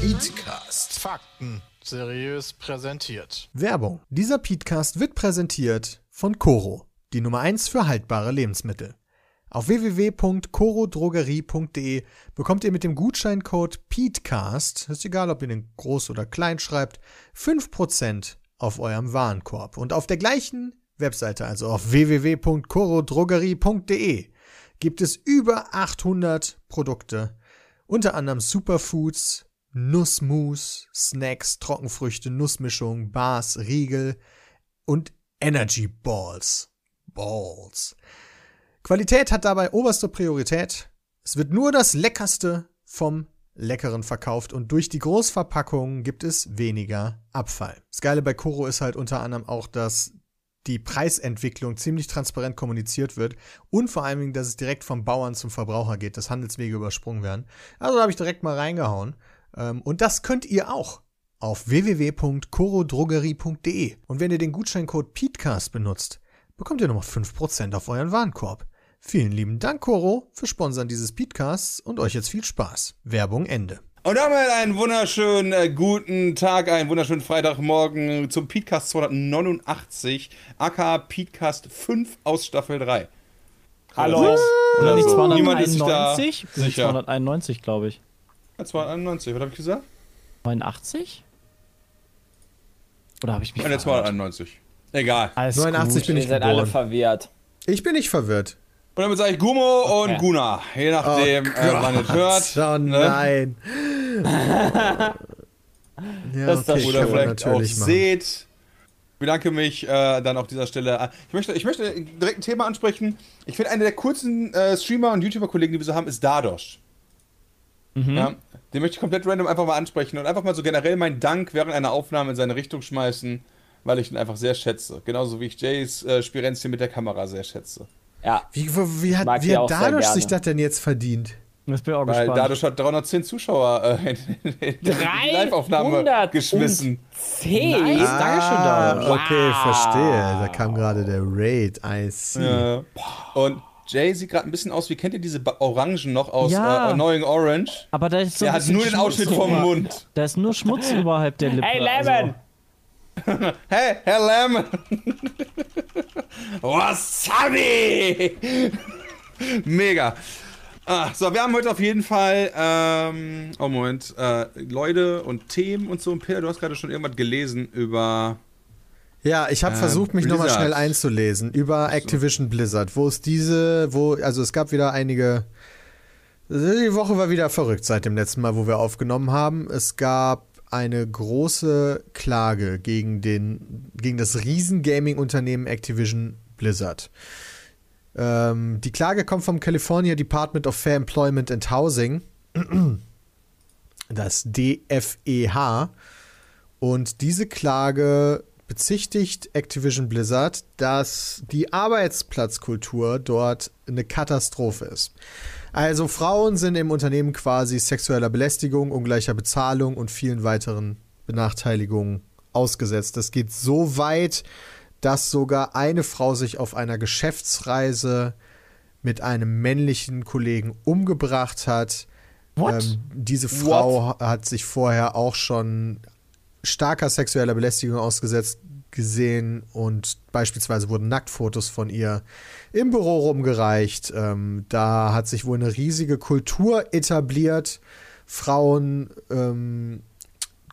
Petecast. Fakten seriös präsentiert. Werbung. Dieser Podcast wird präsentiert von Coro, die Nummer 1 für haltbare Lebensmittel. Auf www.corodrogerie.de bekommt ihr mit dem Gutscheincode PETECAST, ist egal, ob ihr den groß oder klein schreibt, 5% auf eurem Warenkorb. Und auf der gleichen Webseite, also auf www.corodrogerie.de, gibt es über 800 Produkte, unter anderem Superfoods, Nussmus, Snacks, Trockenfrüchte, Nussmischung, Bars, Riegel und Energy Balls. Balls. Qualität hat dabei oberste Priorität. Es wird nur das Leckerste vom Leckeren verkauft und durch die Großverpackungen gibt es weniger Abfall. Das Geile bei Koro ist halt unter anderem auch, dass die Preisentwicklung ziemlich transparent kommuniziert wird und vor allen Dingen, dass es direkt vom Bauern zum Verbraucher geht, dass Handelswege übersprungen werden. Also da habe ich direkt mal reingehauen. Ähm, und das könnt ihr auch auf www.corodrogerie.de. Und wenn ihr den Gutscheincode PETECAST benutzt, bekommt ihr nochmal 5% auf euren Warenkorb. Vielen lieben Dank, Coro, für Sponsern dieses Podcasts und euch jetzt viel Spaß. Werbung Ende. Und damit einen wunderschönen äh, guten Tag, einen wunderschönen Freitagmorgen zum Podcast 289, aka Podcast 5 aus Staffel 3. Hallo. Oder nicht so. Niemand ist sich da 291? sicher. 291, glaube ich. Ja, 291, was habe ich gesagt? 89? Oder habe ich mich Ja, der verhört? 291. Egal. Alles 89 gut. bin Ihr ich seid alle verwirrt. Ich bin nicht verwirrt. Und damit sage ich Gummo Okay. und Guna. Je nachdem, Oh äh, wann es hört. Oh ne? nein. ja, Das okay, Oder vielleicht auch natürlich machen. seht. Ich bedanke mich äh, dann auf dieser Stelle. Ich möchte, ich möchte direkt ein Thema ansprechen. Ich finde, einer der kurzen äh, Streamer und YouTuber-Kollegen, die wir so haben, ist Dadosh. Mhm. Ja, den möchte ich komplett random einfach mal ansprechen und einfach mal so generell meinen Dank während einer Aufnahme in seine Richtung schmeißen, weil ich ihn einfach sehr schätze. Genauso wie ich Jays äh, Spirenzchen mit der Kamera sehr schätze. Ja, Wie, wie, wie hat, wie hat gerne. sich das denn jetzt verdient? Jetzt bin ich auch Weil gespannt. Dadosh hat 310 Zuschauer äh, in, in, in die Live-Aufnahme 310? geschmissen. Zehn? Nice. Dankeschön, Dadosh. Okay, Wow. verstehe. Da kam gerade der Raid. I see. Ja. Und Jay sieht gerade ein bisschen aus, wie kennt ihr diese Ba- Orangen noch aus Ja. äh, Annoying Orange? Aber da ist so Der ein hat nur den Ausschnitt vom Mund. Da ist nur Schmutz überhalb der Lippe. Hey, Lemon! Hey, Herr Lemon! Wasabi! Mega. Ah, so, wir haben heute auf jeden Fall, ähm, oh Moment, äh, Leute und Themen und so. Und Peter, du hast gerade schon irgendwas gelesen über. Ja, ich habe Ähm, versucht, mich nochmal schnell einzulesen über Activision Blizzard, wo es diese, wo, also es gab wieder einige. Die Woche war wieder verrückt seit dem letzten Mal, wo wir aufgenommen haben. Es gab eine große Klage gegen, den, gegen das Riesen-Gaming-Unternehmen Activision Blizzard. Ähm, die Klage kommt vom California Department of Fair Employment and Housing, das DFEH. Und diese Klage bezichtigt Activision Blizzard, dass die Arbeitsplatzkultur dort eine Katastrophe ist. Also Frauen sind im Unternehmen quasi sexueller Belästigung, ungleicher Bezahlung und vielen weiteren Benachteiligungen ausgesetzt. Das geht so weit, dass sogar eine Frau sich auf einer Geschäftsreise mit einem männlichen Kollegen umgebracht hat. What? Ähm, diese Frau hat sich vorher auch schon starker sexueller Belästigung ausgesetzt gesehen und beispielsweise wurden Nacktfotos von ihr im Büro rumgereicht. Ähm, da hat sich wohl eine riesige Kultur etabliert, Frauen ähm,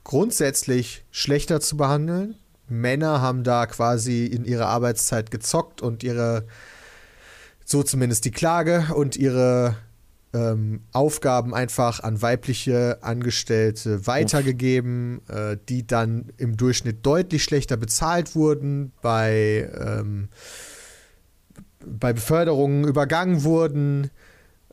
grundsätzlich schlechter zu behandeln. Männer haben da quasi in ihrer Arbeitszeit gezockt und ihre, so zumindest die Klage und ihre ähm, Aufgaben einfach an weibliche Angestellte weitergegeben, äh, die dann im Durchschnitt deutlich schlechter bezahlt wurden, bei, ähm, bei Beförderungen übergangen wurden.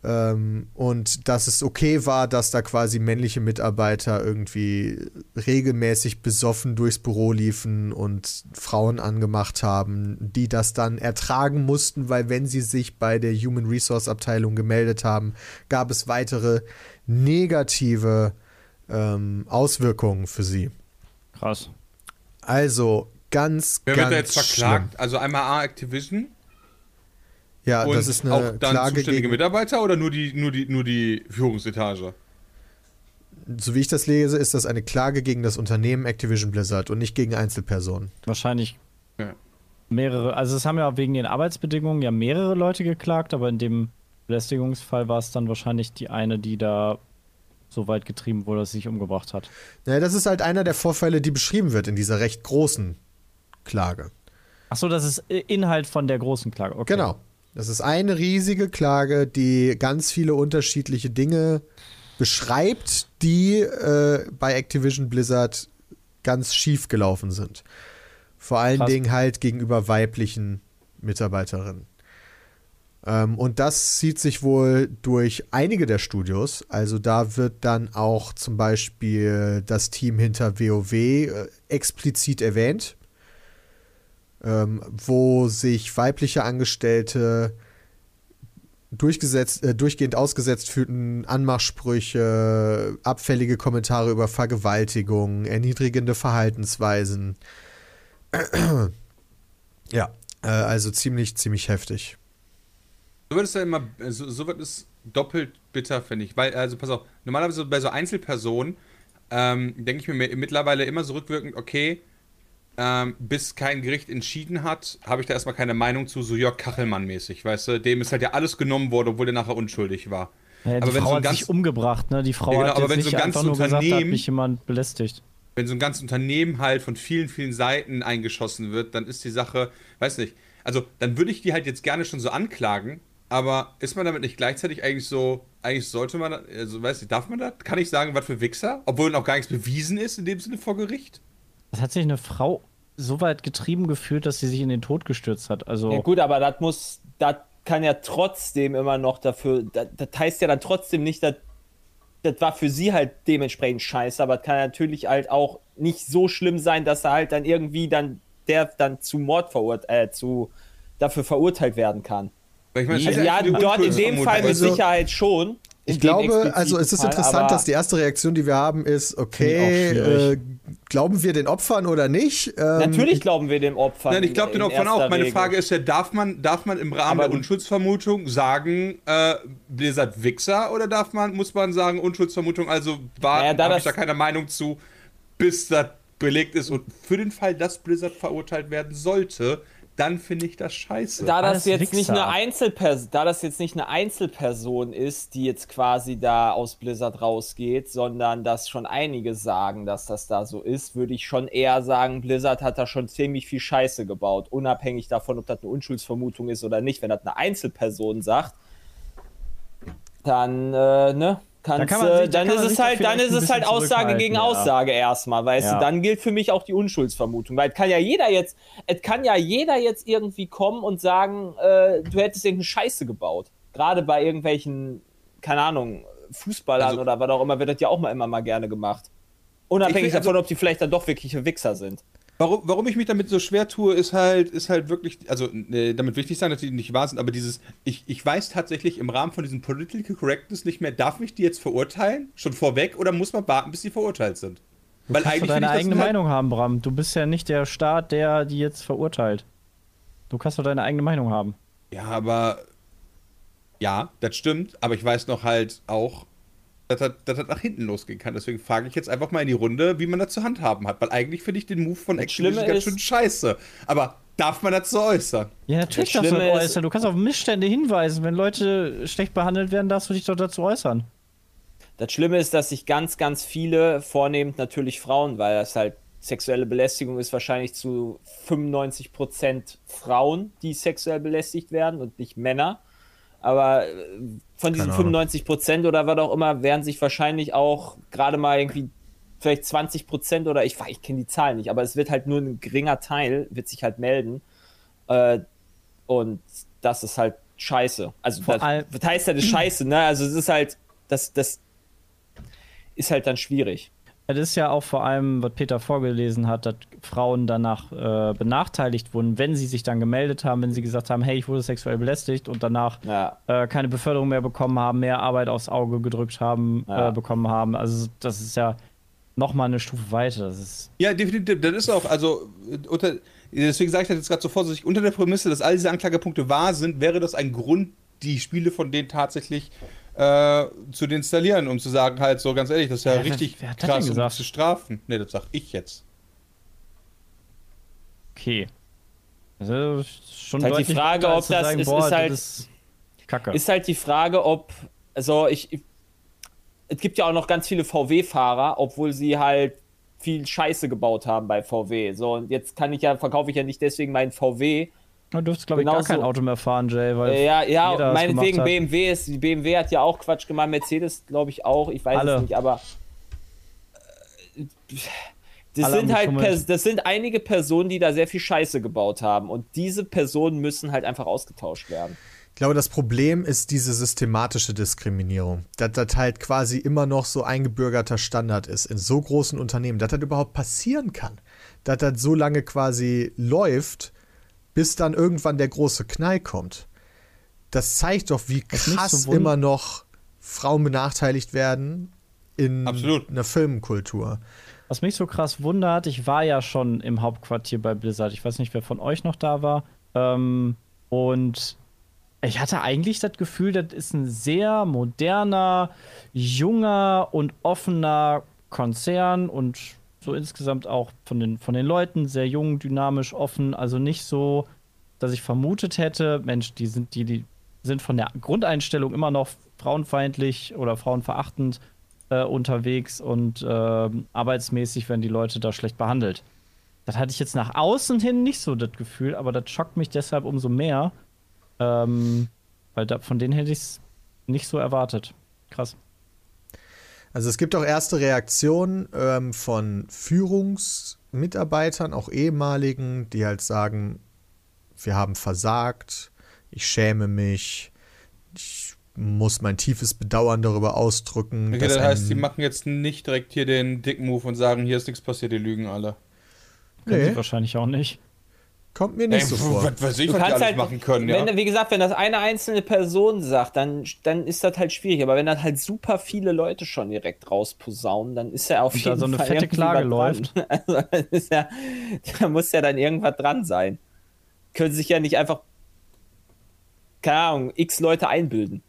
Ähm, und dass es okay war, dass da quasi männliche Mitarbeiter irgendwie regelmäßig besoffen durchs Büro liefen und Frauen angemacht haben, die das dann ertragen mussten, weil wenn sie sich bei der Human Resource Abteilung gemeldet haben, gab es weitere negative ähm, Auswirkungen für sie. Krass. Also ganz, Wer ganz wird da jetzt schlimm. verklagt? Also einmal A Activision Ja, und das ist eine auch dann Klage zuständige gegen, Mitarbeiter oder nur die, nur die, nur die Führungsetage? so wie ich das lese, ist das eine Klage gegen das Unternehmen Activision Blizzard und nicht gegen Einzelpersonen. Wahrscheinlich Ja. mehrere, also es haben ja wegen den Arbeitsbedingungen ja mehrere Leute geklagt, aber in dem Belästigungsfall war es dann wahrscheinlich die eine, die da so weit getrieben wurde, dass sie sich umgebracht hat. Ja, das ist halt einer der Vorfälle, die beschrieben wird in dieser recht großen Klage. Achso, das ist Inhalt von der großen Klage. Okay. Genau. Das ist eine riesige Klage, die ganz viele unterschiedliche Dinge beschreibt, die äh, bei Activision Blizzard ganz schief gelaufen sind. Vor allen Krass. Dingen halt gegenüber weiblichen Mitarbeiterinnen. Ähm, und das zieht sich wohl durch einige der Studios. Also da wird dann auch zum Beispiel das Team hinter WoW äh, explizit erwähnt ähm, wo sich weibliche Angestellte durchgesetzt, äh, durchgehend ausgesetzt fühlten, Anmachsprüche, abfällige Kommentare über Vergewaltigung, erniedrigende Verhaltensweisen. ja, äh, also ziemlich, ziemlich heftig. So wird es ja immer, so, so wird es doppelt bitter, finde ich. Weil, also pass auf, normalerweise bei so Einzelpersonen ähm, denke ich mir mi- mittlerweile immer so rückwirkend, okay, ähm, bis kein Gericht entschieden hat, habe ich da erstmal keine Meinung zu, so Jörg Kachelmann-mäßig, weißt du? Dem ist halt ja alles genommen worden, obwohl der nachher unschuldig war. Ja, die Aber wenn Frau so ein hat ganz- sich umgebracht, ne? Die Frau Ja, genau, hat aber wenn so nicht ein einfach ganzes nur gesagt, hat Unternehmen- mich jemand belästigt. wenn so ein ganzes Unternehmen halt von vielen, vielen Seiten eingeschossen wird, dann ist die Sache, weiß nicht, also dann würde ich die halt jetzt gerne schon so anklagen, aber ist man damit nicht gleichzeitig eigentlich so, eigentlich sollte man, also weiß nicht, darf man das? Kann ich sagen, was für Wichser? Obwohl noch gar nichts bewiesen ist in dem Sinne vor Gericht? Das hat sich eine Frau so weit getrieben gefühlt, dass sie sich in den Tod gestürzt hat. Also Ja gut, aber das muss, das kann ja trotzdem immer noch dafür, das, das heißt ja dann trotzdem nicht, dass das war für sie halt dementsprechend scheiße, aber es kann natürlich halt auch nicht so schlimm sein, dass er halt dann irgendwie dann der dann zu Mord verurteilt, äh, zu dafür verurteilt werden kann. Ich meine, es Also ja, dort in dem. Fall mit Also, Sicherheit schon. Ich glaube, also es ist interessant, dass die erste Reaktion, die wir haben, ist, okay, äh, glauben wir den Opfern oder nicht? Ähm, Natürlich glauben wir dem Opfer. Nein, ich glaube den Opfern auch. Meine Regel. Frage ist ja, darf man, darf man im Rahmen Aber der Unschuldsvermutung sagen, äh, Blizzard Wichser oder darf man, muss man sagen, Unschuldsvermutung, also war, Naja, da habe ich da keine Meinung zu, bis das belegt ist und für den Fall, dass Blizzard verurteilt werden sollte, dann finde ich das scheiße. da das jetzt nicht eine Einzelperson, da das jetzt nicht eine Einzelperson ist, die jetzt quasi da aus Blizzard rausgeht, sondern dass schon einige sagen, dass das da so ist, würde ich schon eher sagen, Blizzard hat da schon ziemlich viel Scheiße gebaut, unabhängig davon, ob das eine Unschuldsvermutung ist oder nicht. Wenn das eine Einzelperson sagt, dann äh, ne, kannst, kann man äh, sich- da dann kann ist man es da halt, dann ist es halt Aussage gegen ja. Aussage erstmal, weißt Ja. du, dann gilt für mich auch die Unschuldsvermutung, weil es kann ja jeder jetzt, es kann ja jeder jetzt irgendwie kommen und sagen, äh, du hättest irgendeine Scheiße gebaut. Gerade bei irgendwelchen, keine Ahnung, Fußballern Also- oder was auch immer, wird das ja auch mal immer mal gerne gemacht. Unabhängig will- also- davon, ob die vielleicht dann doch wirkliche Wichser sind. Warum, warum ich mich damit so schwer tue, ist halt, ist halt wirklich, also äh, damit will ich nicht sagen, dass die nicht wahr sind, aber dieses, ich, ich weiß tatsächlich im Rahmen von diesem Political Correctness nicht mehr, darf mich die jetzt verurteilen? Schon vorweg oder muss man warten, bis sie verurteilt sind? Weil kannst du finde deine ich, eigene halt- Meinung haben, Bram. Du bist ja nicht der Staat, der die jetzt verurteilt. Du kannst doch deine eigene Meinung haben. Ja, aber. Ja, das stimmt, aber ich weiß noch halt auch, dass das, dass das nach hinten losgehen kann. Deswegen frage ich jetzt einfach mal in die Runde, wie man das zu handhaben hat. Weil eigentlich finde ich den Move von Activision ganz ist- schön scheiße. Aber darf man das so äußern? Ja, natürlich Das darfst du das äußern. Du kannst auf Missstände hinweisen. Wenn Leute schlecht behandelt werden, darfst du dich doch dazu äußern. Das Schlimme ist, dass sich ganz, ganz viele, vornehmend natürlich Frauen, weil das halt sexuelle Belästigung ist wahrscheinlich zu 95% Frauen, die sexuell belästigt werden und nicht Männer. Aber äh, von diesen Keine Ahnung. 95% oder was auch immer, werden sich wahrscheinlich auch gerade mal irgendwie vielleicht 20% oder ich, weiß- ich kenne die Zahlen nicht, aber es wird halt nur ein geringer Teil, wird sich halt melden. Äh, und das ist halt scheiße. Also Vor das, allem- was heißt ja das scheiße, ne? Also es ist halt, das, das ist halt dann schwierig. Es ist ja auch vor allem, was Peter vorgelesen hat, dass Frauen danach äh, benachteiligt wurden, wenn sie sich dann gemeldet haben, wenn sie gesagt haben, hey, ich wurde sexuell belästigt und danach Ja. äh, keine Beförderung mehr bekommen haben, mehr Arbeit aufs Auge gedrückt haben, Ja. äh, bekommen haben. Also das ist ja nochmal eine Stufe weiter. Das ist Ja, definitiv. Das ist auch, also, äh, unter, deswegen sage ich das jetzt gerade so vorsichtig, unter der Prämisse, dass all diese Anklagepunkte wahr sind, wäre das ein Grund, die Spiele von denen tatsächlich äh, zu deinstallieren, um zu sagen, halt so ganz ehrlich, das ist ja Ja, wer- richtig wer das krass, um zu strafen. Ne, das sag ich jetzt. okay. Also schon Halt die Frage, ob das sagen, ist- boah, ist halt- das ist Kacke. Ist halt die Frage, ob, also ich, ich- es gibt ja auch noch ganz viele VW-Fahrer, obwohl sie halt viel Scheiße gebaut haben bei VW. So, und jetzt kann ich ja, verkaufe ich ja nicht deswegen meinen VW. Du dürftest, glaube ich, gar genauso- kein Auto mehr fahren, Jay, weil Äh, ja, jeder ja, das meinetwegen. BMW ist, die BMW hat ja auch Quatsch gemacht, Mercedes glaube ich auch, ich weiß Alle. es nicht, aber äh, das Alle sind halt, das sind einige Personen, die da sehr viel Scheiße gebaut haben und diese Personen müssen halt einfach ausgetauscht werden. Ich glaube, das Problem ist diese systematische Diskriminierung. Dass das halt quasi immer noch so eingebürgerter Standard ist in so großen Unternehmen, dass das überhaupt passieren kann. Dass das so lange quasi läuft, bis dann irgendwann der große Knall kommt. Das zeigt doch, wie krass so immer noch Frauen benachteiligt werden in Absolut. einer Filmkultur. Was mich so krass wundert, ich war ja schon im Hauptquartier bei Blizzard. Ich weiß nicht, wer von euch noch da war. Ähm, und ich hatte eigentlich das Gefühl, das ist ein sehr moderner, junger und offener Konzern und so insgesamt auch von den, von den Leuten sehr jung, dynamisch, offen. Also nicht so, dass ich vermutet hätte, Mensch, die sind, die, die sind von der Grundeinstellung immer noch frauenfeindlich oder frauenverachtend äh, unterwegs und ähm, arbeitsmäßig werden die Leute da schlecht behandelt. Das hatte ich jetzt nach außen hin nicht so das Gefühl, aber das schockt mich deshalb umso mehr, ähm, weil da, von denen hätte ich es nicht so erwartet. Krass. Also es gibt auch erste Reaktionen ähm, von Führungsmitarbeitern, auch ehemaligen, die halt sagen, wir haben versagt, ich schäme mich, ich muss mein tiefes Bedauern darüber ausdrücken. Okay, das heißt, die machen jetzt nicht direkt hier den dicken Move und sagen, hier ist nichts passiert, die lügen alle. Können Nee. sie wahrscheinlich auch nicht. Kommt mir nicht Ey, so vor. was weiß ich, Du was kannst halt, machen können, wenn, ja. wie gesagt, wenn das eine einzelne Person sagt, dann, dann ist das halt schwierig. Aber wenn dann halt super viele Leute schon direkt rausposaunen, dann ist ja auf Und da jeden so eine Fall fette Klage dran. Also, ja, da muss ja dann irgendwas dran sein. Können sich ja nicht einfach, keine Ahnung, x Leute einbilden.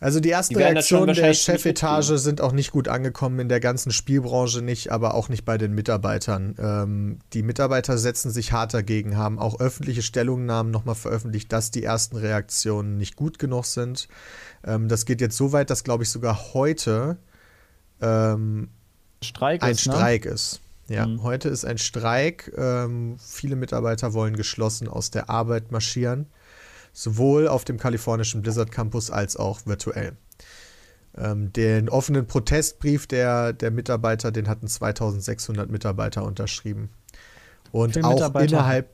Also die ersten Die Reaktionen der Chefetage sind auch nicht gut angekommen in der ganzen Spielbranche nicht, aber auch nicht bei den Mitarbeitern. Ähm, die Mitarbeiter setzen sich hart dagegen, haben auch öffentliche Stellungnahmen nochmal veröffentlicht, dass die ersten Reaktionen nicht gut genug sind. Ähm, das geht jetzt so weit, dass, glaube ich, sogar heute ähm, Streik ein ist, ne? Streik ist. Ja, Mhm. heute ist ein Streik. Ähm, viele Mitarbeiter wollen geschlossen aus der Arbeit marschieren. Sowohl auf dem kalifornischen Blizzard Campus als auch virtuell. Ähm, den offenen Protestbrief der, der Mitarbeiter, den hatten 2600 Mitarbeiter unterschrieben. Und auch Mitarbeiter? innerhalb.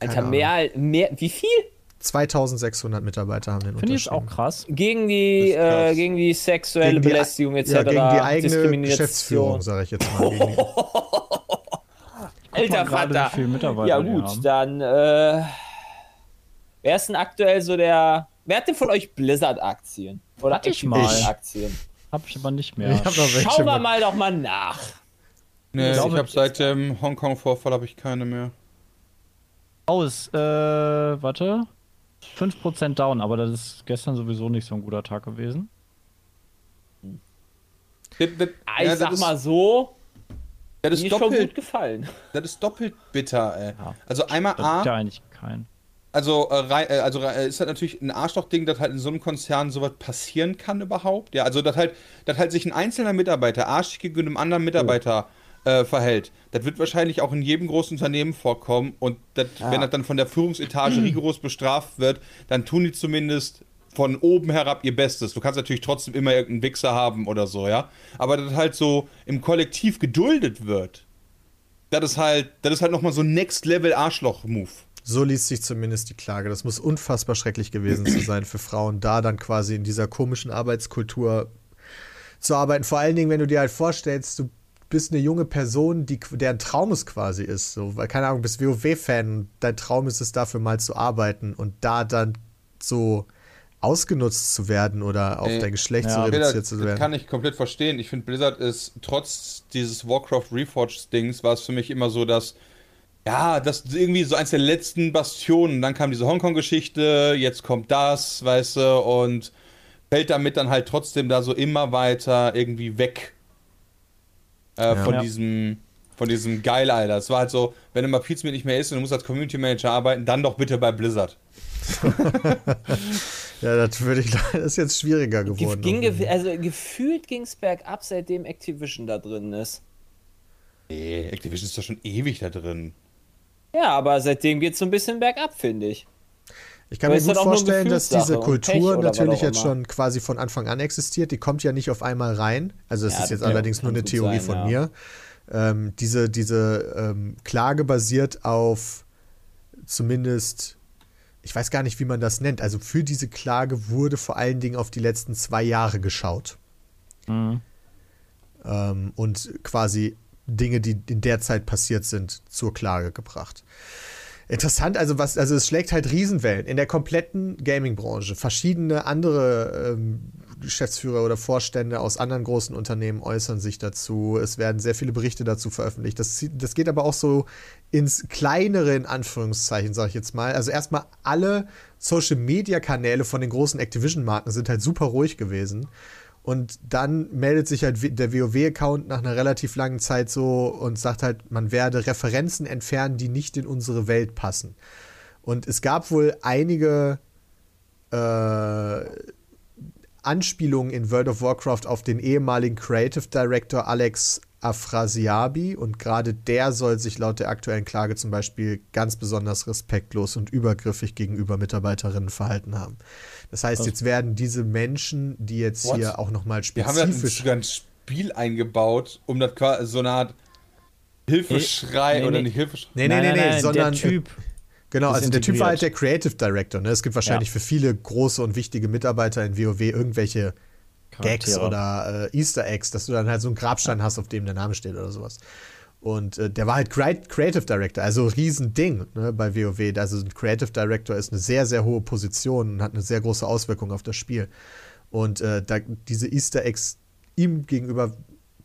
Alter, mehr, mehr, wie viel? 2600 Mitarbeiter haben den Finde ich auch krass. Gegen die, ist krass. äh, gegen die sexuelle Gegen die- Belästigung etc. Ja, gegen die eigene. Geschäftsführung, sage ich jetzt mal. Gegen die, Alter Vater. ja gut, dann äh, wer ist denn aktuell so der Wer hat denn von euch Blizzard-Aktien? Oder Hatte ich mal. Activision-Aktien? Hab ich aber nicht mehr. Ich hab noch welche Schauen wir mal doch mal nach. Nee, ich, glaube, habe seit dem Hongkong-Vorfall habe ich keine mehr. Aus, äh, warte. 5% down, aber das ist gestern sowieso nicht so ein guter Tag gewesen. Das, das, Ah, ich ja, das sag ist, mal so, das mir ist ist schon gut doppelt, gefallen. das ist doppelt bitter, ey. Ja. Also einmal Da ja A, eigentlich keinen. Also, äh, äh, also äh, ist halt natürlich ein Arschloch-Ding, dass halt in so einem Konzern sowas passieren kann überhaupt. Ja, also dass halt, dass halt sich ein einzelner Mitarbeiter arschig gegenüber einem anderen Mitarbeiter äh, verhält. Das wird wahrscheinlich auch in jedem großen Unternehmen vorkommen und das, wenn das dann von der Führungsetage rigoros bestraft wird, dann tun die zumindest von oben herab ihr Bestes. Du kannst natürlich trotzdem immer irgendeinen Wichser haben oder so, ja. Aber das halt so im Kollektiv geduldet wird, das ist halt, das ist halt nochmal so ein Next-Level-Arschloch-Move. So liest sich zumindest die Klage. Das muss unfassbar schrecklich gewesen zu sein für Frauen, da dann quasi in dieser komischen Arbeitskultur zu arbeiten. Vor allen Dingen, wenn du dir halt vorstellst, du bist eine junge Person, die, deren Traum es quasi ist. So, weil, keine Ahnung, bist WoW-Fan, dein Traum ist es dafür mal zu arbeiten und da dann so ausgenutzt zu werden oder auf Ey, dein Geschlecht ja. so Peter, reduziert zu das werden. kann ich komplett verstehen. Ich finde, Blizzard ist trotz dieses Warcraft Reforged-Dings war es für mich immer so, dass ja, das ist irgendwie so eins der letzten Bastionen. Dann kam diese Hongkong-Geschichte, jetzt kommt das, weißt du, und fällt damit dann halt trotzdem da so immer weiter irgendwie weg äh, Ja. von Ja. diesem von diesem geil, Alter. Es war halt so, wenn immer Pizmeet nicht mehr ist und du musst als Community Manager arbeiten, dann doch bitte bei Blizzard. Ja, das würde ich das ist jetzt schwieriger Ge geworden. ging, also gefühlt ging es bergab, seitdem Activision da drin ist. Nee, Activision ist doch schon ewig da drin. Ja, aber seitdem geht es so ein bisschen bergab, finde ich. Ich kann Aber mir gut vorstellen, dass diese Kultur natürlich jetzt schon quasi von Anfang an existiert. Die kommt ja nicht auf einmal rein. Also das Ja, ist jetzt allerdings nur eine Theorie sein, von ja. mir. Ähm, diese diese ähm, Klage basiert auf zumindest, ich weiß gar nicht, wie man das nennt. Also für diese Klage wurde vor allen Dingen auf die letzten zwei Jahre geschaut. Mhm. ähm, und quasi Dinge, die in der Zeit passiert sind, zur Klage gebracht. Interessant, also was, also es schlägt halt Riesenwellen in der kompletten Gaming-Branche. Verschiedene andere ähm, Geschäftsführer oder Vorstände aus anderen großen Unternehmen äußern sich dazu. Es werden sehr viele Berichte dazu veröffentlicht. Das, das geht aber auch so ins kleinere, in Anführungszeichen, sage ich jetzt mal. Also erstmal alle Social-Media-Kanäle von den großen Activision-Marken sind halt super ruhig gewesen. Und dann meldet sich halt der WoW-Account nach einer relativ langen Zeit so und sagt halt, man werde Referenzen entfernen, die nicht in unsere Welt passen. Und es gab wohl einige äh, Anspielungen in World of Warcraft auf den ehemaligen Creative Director Alex Afrasiabi und gerade der soll sich laut der aktuellen Klage zum Beispiel ganz besonders respektlos und übergriffig gegenüber Mitarbeiterinnen verhalten haben. Das heißt, jetzt werden diese Menschen, die jetzt What? hier auch nochmal Wir haben ja spezifisch sogar ein Spiel eingebaut, um das quasi so eine Art Hilfeschrei Nee, oder nee. nicht Hilfeschrei. Nee, nee, Nein, nee, nein, nee, nein, sondern der Typ. Genau, also der Typ war halt der integriert. Creative Director. Ne? Es gibt wahrscheinlich Ja. für viele große und wichtige Mitarbeiter in WoW irgendwelche Gags oder äh, Easter Eggs, dass du dann halt so einen Grabstein hast, auf dem der Name steht oder sowas. Und äh, der war halt Crea- Creative Director, also Riesending ne, bei WoW. Also ein Creative Director ist eine sehr, sehr hohe Position und hat eine sehr große Auswirkung auf das Spiel. Und äh, da, diese Easter Eggs ihm gegenüber,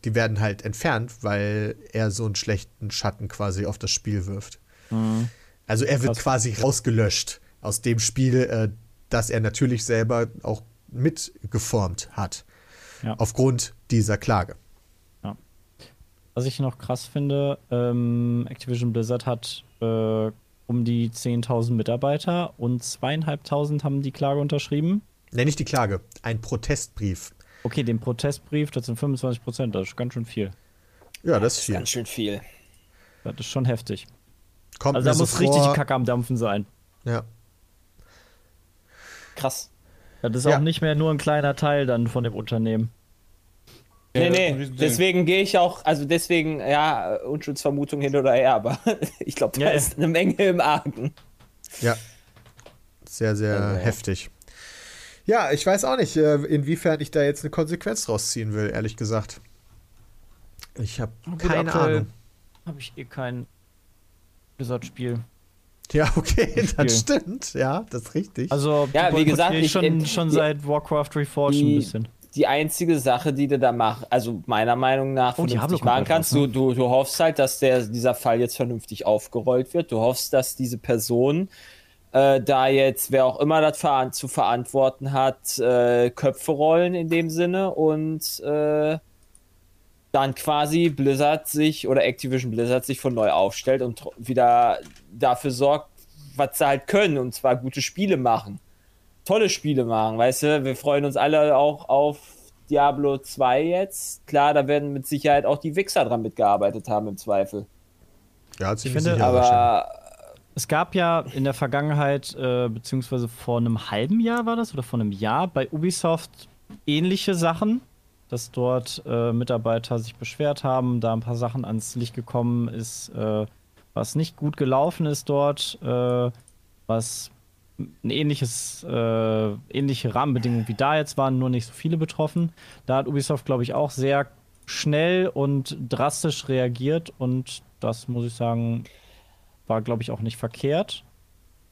die werden halt entfernt, weil er so einen schlechten Schatten quasi auf das Spiel wirft. Also er wird quasi rausgelöscht aus dem Spiel, äh, das er natürlich selber auch mitgeformt hat. Ja. Aufgrund dieser Klage. Was ich noch krass finde, ähm, Activision Blizzard hat äh, um die 10.000 Mitarbeiter und zweieinhalbtausend haben die Klage unterschrieben. Nenne ich die Klage. Ein Protestbrief. Okay, den Protestbrief, das sind 25 Prozent, das ist ganz schön viel. Ja, das ist Das ist viel. ganz schön viel. Das ist schon heftig. Kommt Also da so muss vor, richtig Kacke am Dampfen sein. Ja. Krass. Das ist Ja. auch nicht mehr nur ein kleiner Teil dann von dem Unternehmen. Nee, nee, deswegen gehe ich auch, also deswegen, ja, Unschuldsvermutung hin oder her, aber ich glaube, da Ja, ja. ist eine Menge im Argen. Ja. Sehr, sehr Also. heftig. Ja, ich weiß auch nicht, äh, inwiefern ich da jetzt eine Konsequenz rausziehen will, ehrlich gesagt. Ich habe keine Ahnung. Habe ich eh kein Blizzard-Spiel. Ja, okay, das Spiel. stimmt. Ja, das ist richtig. Also, Ja, wie gesagt, ich schon, schon die- seit Warcraft Reforged ein bisschen. Die einzige Sache, die du da machst, also meiner Meinung nach Oh, vernünftig machen kannst, raus, du, ne? du, du hoffst halt, dass der, dieser Fall jetzt vernünftig aufgerollt wird. Du hoffst, dass diese Person äh, da jetzt, wer auch immer das veran zu verantworten hat, äh, Köpfe rollen in dem Sinne und äh, dann quasi Blizzard sich oder Activision Blizzard sich von neu aufstellt und wieder dafür sorgt, was sie halt können und zwar gute Spiele machen. Tolle Spiele machen, weißt du? Wir freuen uns alle auch auf Diablo 2 jetzt. Klar, da werden mit Sicherheit auch die Wichser dran mitgearbeitet haben im Zweifel. ja, ziemlich finde, sicher wahrscheinlich. Aber Es gab ja in der Vergangenheit, äh, beziehungsweise vor einem halben Jahr war das oder vor einem Jahr bei Ubisoft ähnliche Sachen, dass dort äh, Mitarbeiter sich beschwert haben, da ein paar Sachen ans Licht gekommen ist, äh, was nicht gut gelaufen ist dort, äh, was ein ähnliches, äh, ähnliche Rahmenbedingungen wie da jetzt waren, nur nicht so viele betroffen. Da hat Ubisoft, glaube ich, auch sehr schnell und drastisch reagiert und das muss ich sagen, war, glaube ich, auch nicht verkehrt.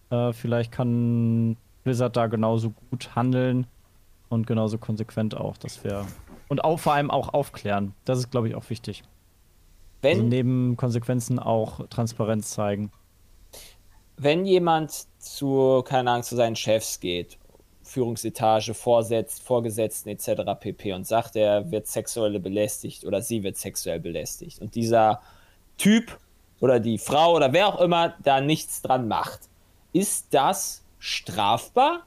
Äh, vielleicht kann Blizzard da genauso gut handeln und genauso konsequent auch. Das wäre. Und auch vor allem auch aufklären. Das ist, glaube ich, auch wichtig. Wenn, also neben Konsequenzen auch Transparenz zeigen. wenn jemand zu, keine Ahnung, zu seinen Chefs geht, Führungsetage, Vorsetzt, Vorgesetzten etc. pp. und sagt, er wird sexuell belästigt oder sie wird sexuell belästigt und dieser Typ oder die Frau oder wer auch immer da nichts dran macht, ist das strafbar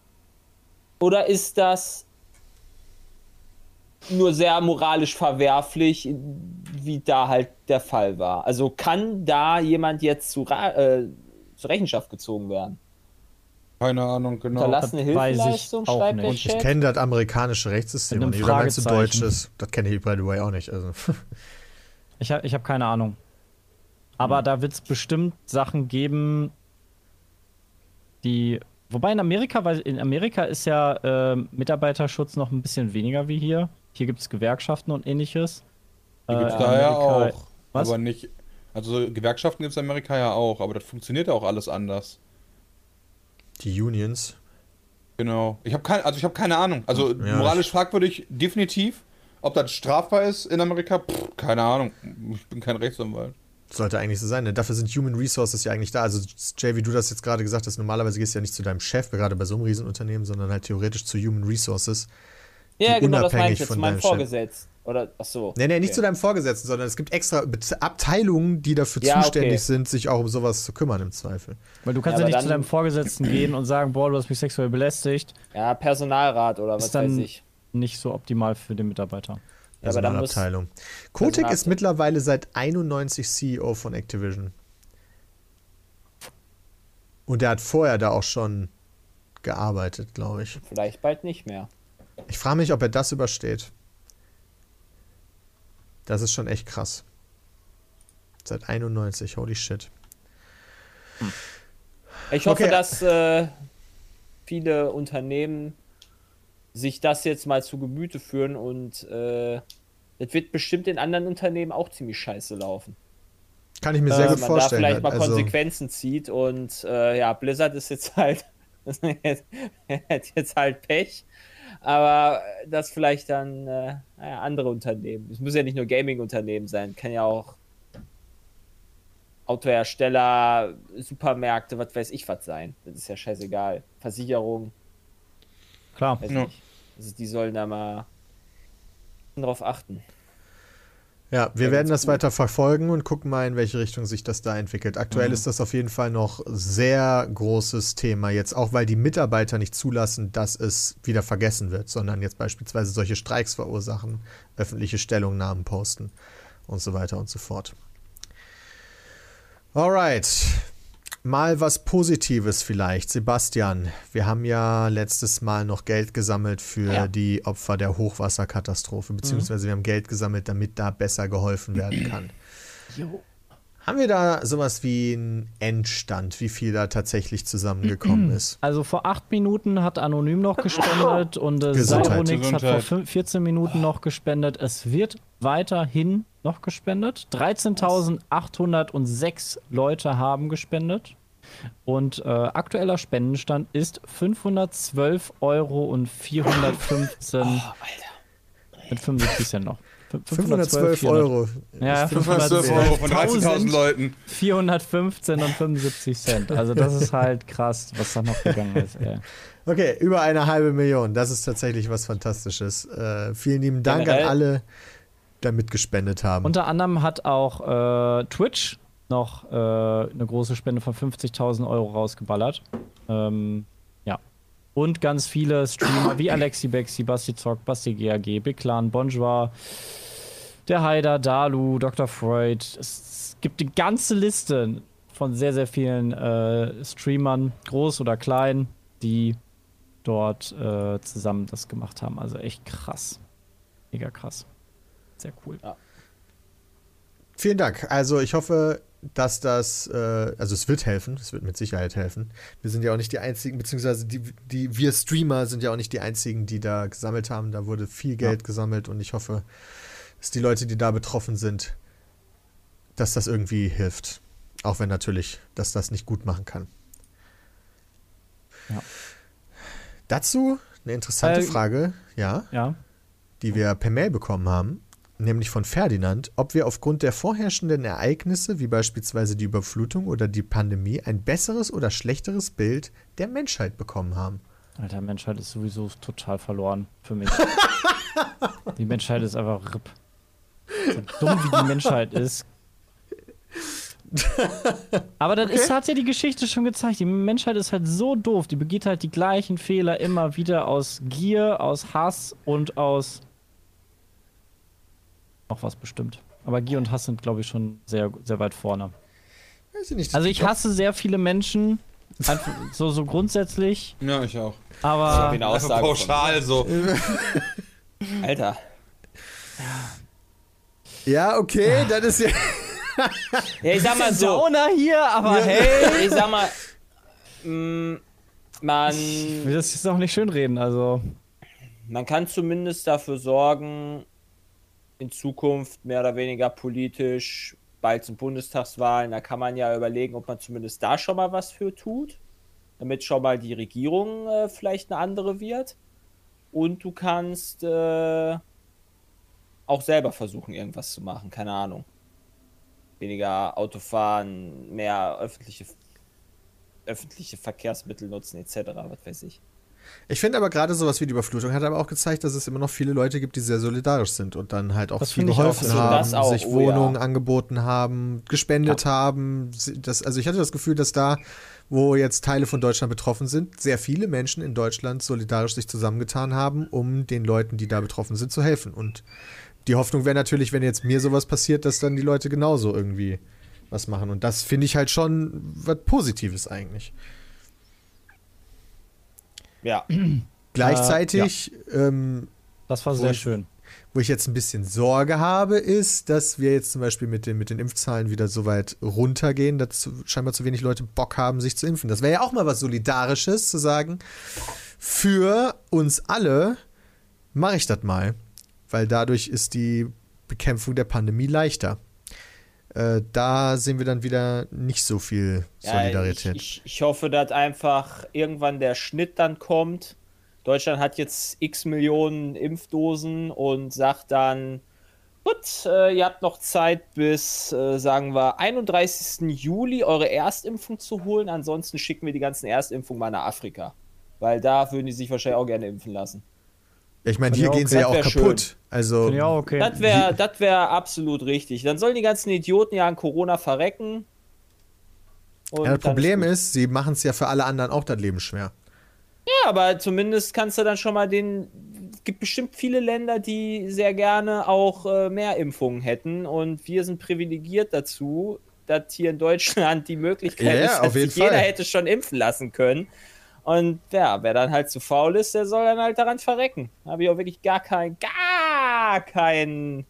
oder ist das nur sehr moralisch verwerflich, wie da halt der Fall war? Also kann da jemand jetzt zu, äh, zur Rechenschaft gezogen werden? Keine Ahnung, genau. Unterlassene ich Hilfeleistung, auch schreibt nicht. Und Ich kenne das amerikanische Rechtssystem und du Fragezeichen. deutsches? Das kenne ich, by the way, auch nicht. Also. Ich, ha- ich habe keine Ahnung. Aber da wird es bestimmt Sachen geben, die. Wobei in Amerika, weil in Amerika ist ja ähm, Mitarbeiterschutz noch ein bisschen weniger wie hier. Hier gibt es Gewerkschaften und ähnliches. Die Äh, gibt es in da ja Amerika- auch. Was? Aber nicht. Also Gewerkschaften gibt es in Amerika ja auch, aber das funktioniert ja auch alles anders. Die Unions. Genau. Ich habe keine, also ich habe keine Ahnung. Also Ja, moralisch fragwürdig, definitiv. Ob das strafbar ist in Amerika, Pff, keine Ahnung. Ich bin kein Rechtsanwalt. Sollte eigentlich so sein. Ne? Dafür sind Human Resources ja eigentlich da. Also, Jay, wie du das jetzt gerade gesagt hast, normalerweise gehst du ja nicht zu deinem Chef, gerade bei so einem Riesenunternehmen, sondern halt theoretisch zu Human Resources. Ja, genau, das meine ich jetzt, Chef. Vorgesetzten. Oder, ach so. Nee, nee, nicht okay. zu deinem Vorgesetzten, sondern es gibt extra Abteilungen, die dafür Ja, zuständig okay. sind, sich auch um sowas zu kümmern im Zweifel. Weil du kannst Ja, ja, nicht zu deinem Vorgesetzten gehen und sagen, boah, du hast mich sexuell belästigt. Ja, Personalrat oder was Ist dann weiß ich. Nicht so optimal für den Mitarbeiter. Ja, aber dann muss- Personalabteilung. Kotick Personal- ist mittlerweile seit 91 CEO von Activision. Und der hat vorher da auch schon gearbeitet, glaube ich. Vielleicht bald nicht mehr. Ich frage mich, ob er das übersteht. Das ist schon echt krass. Seit 91, holy shit. Ich hoffe, Okay. dass äh, viele Unternehmen sich das jetzt mal zu Gemüte führen und äh, das wird bestimmt in anderen Unternehmen auch ziemlich scheiße laufen. Kann ich mir sehr Äh, gut man vorstellen. da vielleicht mal halt. also, Konsequenzen zieht und äh, ja, Blizzard ist jetzt halt jetzt halt Pech, aber das vielleicht dann äh, naja, andere Unternehmen. Es muss ja nicht nur Gaming-Unternehmen sein, kann ja auch Autohersteller, Supermärkte, was weiß ich was sein. Das ist ja scheißegal. Versicherung, Klar. weiß Ja. nicht. Also die sollen da mal drauf achten. Ja, wir werden das gut. weiter verfolgen und gucken mal, in welche Richtung sich das da entwickelt. Mhm. Aktuell ist das auf jeden Fall noch sehr großes Thema jetzt, auch weil die Mitarbeiter nicht zulassen, dass es wieder vergessen wird, sondern jetzt beispielsweise solche Streiks verursachen, öffentliche Stellungnahmen posten und so weiter und so fort. Alright. Mal was Positives vielleicht. Sebastian, wir haben ja letztes Mal noch Geld gesammelt für Ja. die Opfer der Hochwasserkatastrophe, beziehungsweise wir haben Geld gesammelt, damit da besser geholfen werden kann. Haben wir da sowas wie einen Endstand, wie viel da tatsächlich zusammengekommen ist? Also vor acht Minuten hat Anonym noch gespendet und äh. Cyronix hat vor Gesundheit. fün- 14 Minuten noch gespendet. Es wird weiterhin noch gespendet. 13.806 Leute haben gespendet. Und äh, aktueller Spendenstand ist 512 Euro und 415 mit 75 Cent noch. Fün- 512 400. Euro. Ja, Ich find- 512 Euro von 13.000 Leuten. 415 und 75 Cent. Also das ist halt krass, was da noch gegangen ist. Ey. Okay, über eine halbe Million. Das ist tatsächlich was Fantastisches. Äh, vielen lieben Dank Generell- an alle, die da mitgespendet haben. Unter anderem hat auch äh, Twitch noch äh, eine große Spende von 50.000 Euro rausgeballert. Ähm, ja. Und ganz viele Streamer wie Alexi Bexi, Basti Zock, Basti GAG, Big Clan, Bonjour, der Haider, Dalu, Dr. Freud. Es gibt eine ganze Liste von sehr, sehr vielen äh, Streamern, groß oder klein, die dort äh, zusammen das gemacht haben. Also echt krass. Mega krass. Sehr cool. Vielen Dank. Also ich hoffe, dass das, äh, also es wird helfen, es wird mit Sicherheit helfen. Wir sind ja auch nicht die einzigen, beziehungsweise die, die wir Streamer sind ja auch nicht die einzigen, die da gesammelt haben. Da wurde viel Geld gesammelt und ich hoffe, dass die Leute, die da betroffen sind, dass das irgendwie hilft. Auch wenn natürlich, dass das nicht gut machen kann. Ja. Dazu eine interessante Äh, Frage, ja, Ja. die wir per Mail bekommen haben, nämlich von Ferdinand, ob wir aufgrund der vorherrschenden Ereignisse, wie beispielsweise die Überflutung oder die Pandemie, ein besseres oder schlechteres Bild der Menschheit bekommen haben. Alter, Menschheit ist sowieso total verloren für mich. die Menschheit ist einfach RIP. So dumm wie die Menschheit ist. Aber das ist, hat ja die Geschichte schon gezeigt. Die Menschheit ist halt so doof. Die begeht halt die gleichen Fehler immer wieder aus Gier, aus Hass und aus. Noch was bestimmt. Aber Gier und Hass sind, glaube ich, schon sehr, sehr weit vorne. Weiß ich nicht. Also ich hasse sehr viele Menschen. Einfach so, so grundsätzlich. Ja, ich auch. Aber. Das ist eine Aussage pauschal so. Alter. Ja, okay, das ist ja. Ja, ich sag mal so. Downer hier, aber hey. Ich sag mal. mh, Man, Ich will das jetzt auch nicht schönreden, also. man kann zumindest dafür sorgen, in Zukunft mehr oder weniger politisch, bald sind Bundestagswahlen, da kann man ja überlegen, ob man zumindest da schon mal was für tut, damit schon mal die Regierung äh, vielleicht eine andere wird. Und du kannst äh, auch selber versuchen, irgendwas zu machen, keine Ahnung. Weniger Autofahren, mehr öffentliche, öffentliche Verkehrsmittel nutzen, etc., was weiß ich. Ich finde aber gerade sowas wie die Überflutung hat aber auch gezeigt, dass es immer noch viele Leute gibt, die sehr solidarisch sind und dann halt auch Das viel auch geholfen so. haben, auch, sich oh Wohnungen ja. angeboten haben, gespendet haben. Sie- Das, also ich hatte das Gefühl, dass da, wo jetzt Teile von Deutschland betroffen sind, sehr viele Menschen in Deutschland solidarisch sich zusammengetan haben, um den Leuten, die da betroffen sind, zu helfen. Und die Hoffnung wäre natürlich, wenn jetzt mir sowas passiert, dass dann die Leute genauso irgendwie was machen. Und das finde ich halt schon was Positives eigentlich. Ja. Gleichzeitig ähm, Das war Wo sehr ich- schön. Wo ich jetzt ein bisschen Sorge habe, ist, dass wir jetzt zum Beispiel mit den, mit den Impfzahlen wieder so weit runtergehen, dass scheinbar zu wenig Leute Bock haben, sich zu impfen. Das wäre ja auch mal was Solidarisches, zu sagen, für uns alle mache ich das mal. Weil dadurch ist die Bekämpfung der Pandemie leichter. Äh, da sehen wir dann wieder nicht so viel Solidarität. ich, ich, ich hoffe, dass einfach irgendwann der Schnitt dann kommt. Deutschland hat jetzt x Millionen Impfdosen und sagt dann, gut, äh, ihr habt noch Zeit bis, äh, sagen wir, 31. Juli eure Erstimpfung zu holen. Ansonsten schicken wir die ganzen Erstimpfungen mal nach Afrika. Weil da würden die sich wahrscheinlich auch gerne impfen lassen. Ich meine, hier gehen sie ja auch kaputt. schön. Also, okay. Das wäre das wär absolut richtig. Dann sollen die ganzen Idioten ja an Corona verrecken. Und ja, das Problem gut. ist, sie machen es ja für alle anderen auch das Leben schwer. Ja, aber zumindest kannst du dann schon mal den. Es gibt bestimmt viele Länder, die sehr gerne auch äh, mehr Impfungen hätten. Und wir sind privilegiert dazu, dass hier in Deutschland die Möglichkeit Ja, ist, dass auf jeden sich jeder hätte schon impfen lassen können. Und ja, wer dann halt zu faul ist, der soll dann halt daran verrecken. Da habe ich auch wirklich gar kein, gar kein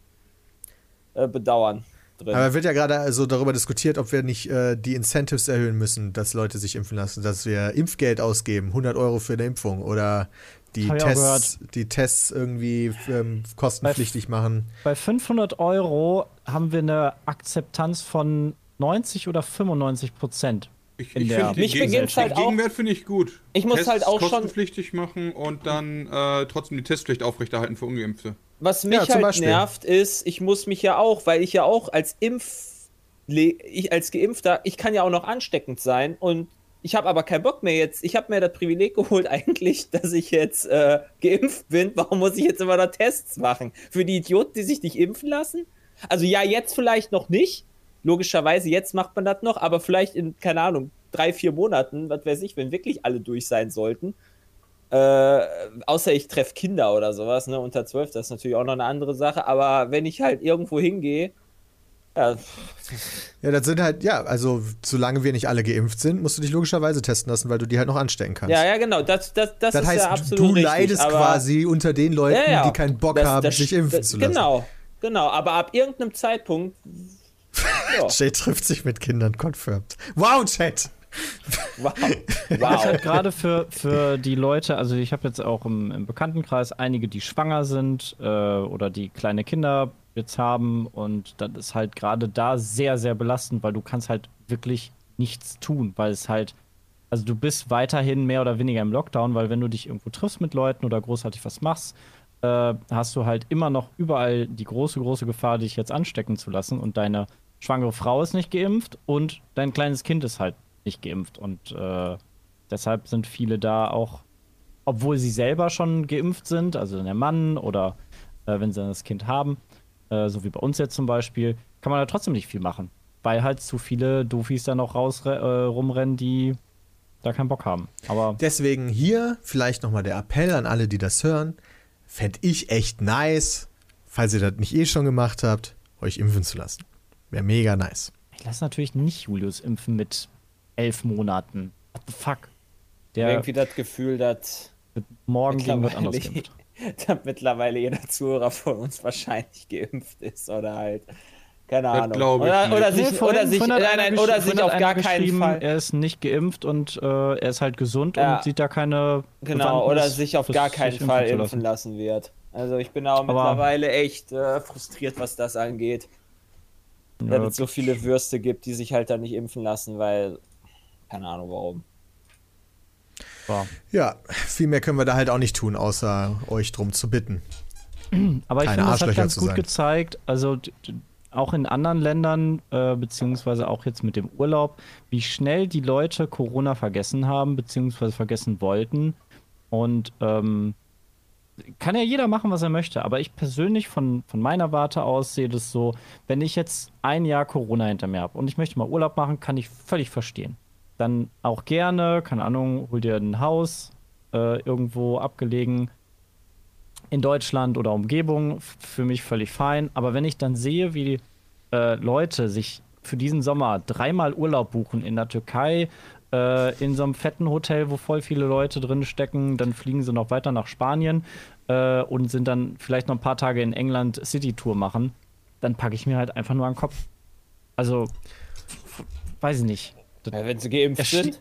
äh, Bedauern drin. Aber wird ja gerade so darüber diskutiert, ob wir nicht äh, die Incentives erhöhen müssen, dass Leute sich impfen lassen, dass wir Impfgeld ausgeben, 100 Euro für eine Impfung oder die Tests, die Tests irgendwie ähm, kostenpflichtig machen. Bei 500 Euro haben wir eine Akzeptanz von 90 oder 95 Prozent. Ich, ich finde Mich den beginnt's halt auch- Gegenwert finde ich gut. Ich muss Tests halt auch schon- kostenpflichtig machen und dann äh, trotzdem die Testpflicht aufrechterhalten für Ungeimpfte. Was mich Ja, halt nervt, ist, ich muss mich ja auch, weil ich ja auch als Impf, ich als Geimpfter, ich kann ja auch noch ansteckend sein und ich habe aber keinen Bock mehr jetzt. Ich habe mir das Privileg geholt eigentlich, dass ich jetzt äh, geimpft bin. Warum muss ich jetzt immer noch Tests machen? Für die Idioten, die sich nicht impfen lassen? Also ja, jetzt vielleicht noch nicht. Logischerweise, jetzt macht man das noch, aber vielleicht in, keine Ahnung, drei, vier Monaten, was weiß ich, wenn wirklich alle durch sein sollten. Äh, außer ich treffe Kinder oder sowas, ne, unter 12, das ist natürlich auch noch eine andere Sache, aber wenn ich halt irgendwo hingehe, ja, Ja, das sind halt, ja, also solange wir nicht alle geimpft sind, musst du dich logischerweise testen lassen, weil du die halt noch anstecken kannst. ja, ja, genau, das, das, das, das ist heißt, ja absolut du richtig, leidest quasi unter den Leuten, Ja, ja. die keinen Bock Das- haben, sich impfen zu lassen. Genau, genau, aber ab irgendeinem Zeitpunkt Ja. Jay trifft sich mit Kindern, confirmed. Wow, Chat! Wow. Ich wow. halt gerade für, für die Leute, also ich habe jetzt auch im, im Bekanntenkreis einige, die schwanger sind äh, oder die kleine Kinder jetzt haben und das ist halt gerade da sehr, sehr belastend, weil du kannst halt wirklich nichts tun, weil es halt, also du bist weiterhin mehr oder weniger im Lockdown, weil wenn du dich irgendwo triffst mit Leuten oder großartig was machst, äh, hast du halt immer noch überall die große, große Gefahr, dich jetzt anstecken zu lassen und deine schwangere Frau ist nicht geimpft und dein kleines Kind ist halt nicht geimpft und äh, deshalb sind viele da auch, obwohl sie selber schon geimpft sind, also der Mann oder äh, wenn sie dann das Kind haben, äh, so wie bei uns jetzt zum Beispiel, kann man da trotzdem nicht viel machen, weil halt zu viele Doofies da noch raus äh, rumrennen, die da keinen Bock haben. Aber Deswegen hier vielleicht nochmal der Appell an alle, die das hören. Fände ich echt nice, falls ihr das nicht eh schon gemacht habt, euch impfen zu lassen. Wäre mega nice. ich lasse natürlich nicht Julius impfen mit elf Monaten. What the fuck? Der Irgendwie das Gefühl, dass, wird morgen gegen was anderes mittlerweile, geimpft. dass mittlerweile jeder Zuhörer von uns wahrscheinlich geimpft ist oder halt. Keine Ahnung. oder, oder sich, oder sich, nein, nein, oder sich auf gar keinen Fall. Er ist nicht geimpft und äh, er ist halt gesund Ja. und sieht da keine. Genau, oder sich auf gar keinen Fall impfen lassen wird. Also ich bin auch Aber- mittlerweile echt äh, frustriert, was das angeht. Ja, Dass es so viele Würste gibt, die sich halt dann nicht impfen lassen, weil. Keine Ahnung warum. war. Ja, viel mehr können wir da halt auch nicht tun, außer euch drum zu bitten. Aber ich finde, das hat ganz gut sein. gezeigt, also auch in anderen Ländern, äh, beziehungsweise auch jetzt mit dem Urlaub, wie schnell die Leute Corona vergessen haben, beziehungsweise vergessen wollten. Und ähm, kann ja jeder machen, was er möchte, aber ich persönlich von, von meiner Warte aus sehe das so, wenn ich jetzt ein Jahr Corona hinter mir habe und ich möchte mal Urlaub machen, kann ich völlig verstehen. Dann auch gerne, keine Ahnung, hol dir ein Haus äh, irgendwo abgelegen, in Deutschland oder Umgebung für mich völlig fein. Aber wenn ich dann sehe, wie äh, Leute sich für diesen Sommer dreimal Urlaub buchen in der Türkei, äh, in so einem fetten Hotel, wo voll viele Leute drin stecken, dann fliegen sie noch weiter nach Spanien äh, und sind dann vielleicht noch ein paar Tage in England City-Tour machen, dann packe ich mir halt einfach nur an den Kopf. Also, weiß ich nicht. Ja, wenn sie geimpft sind.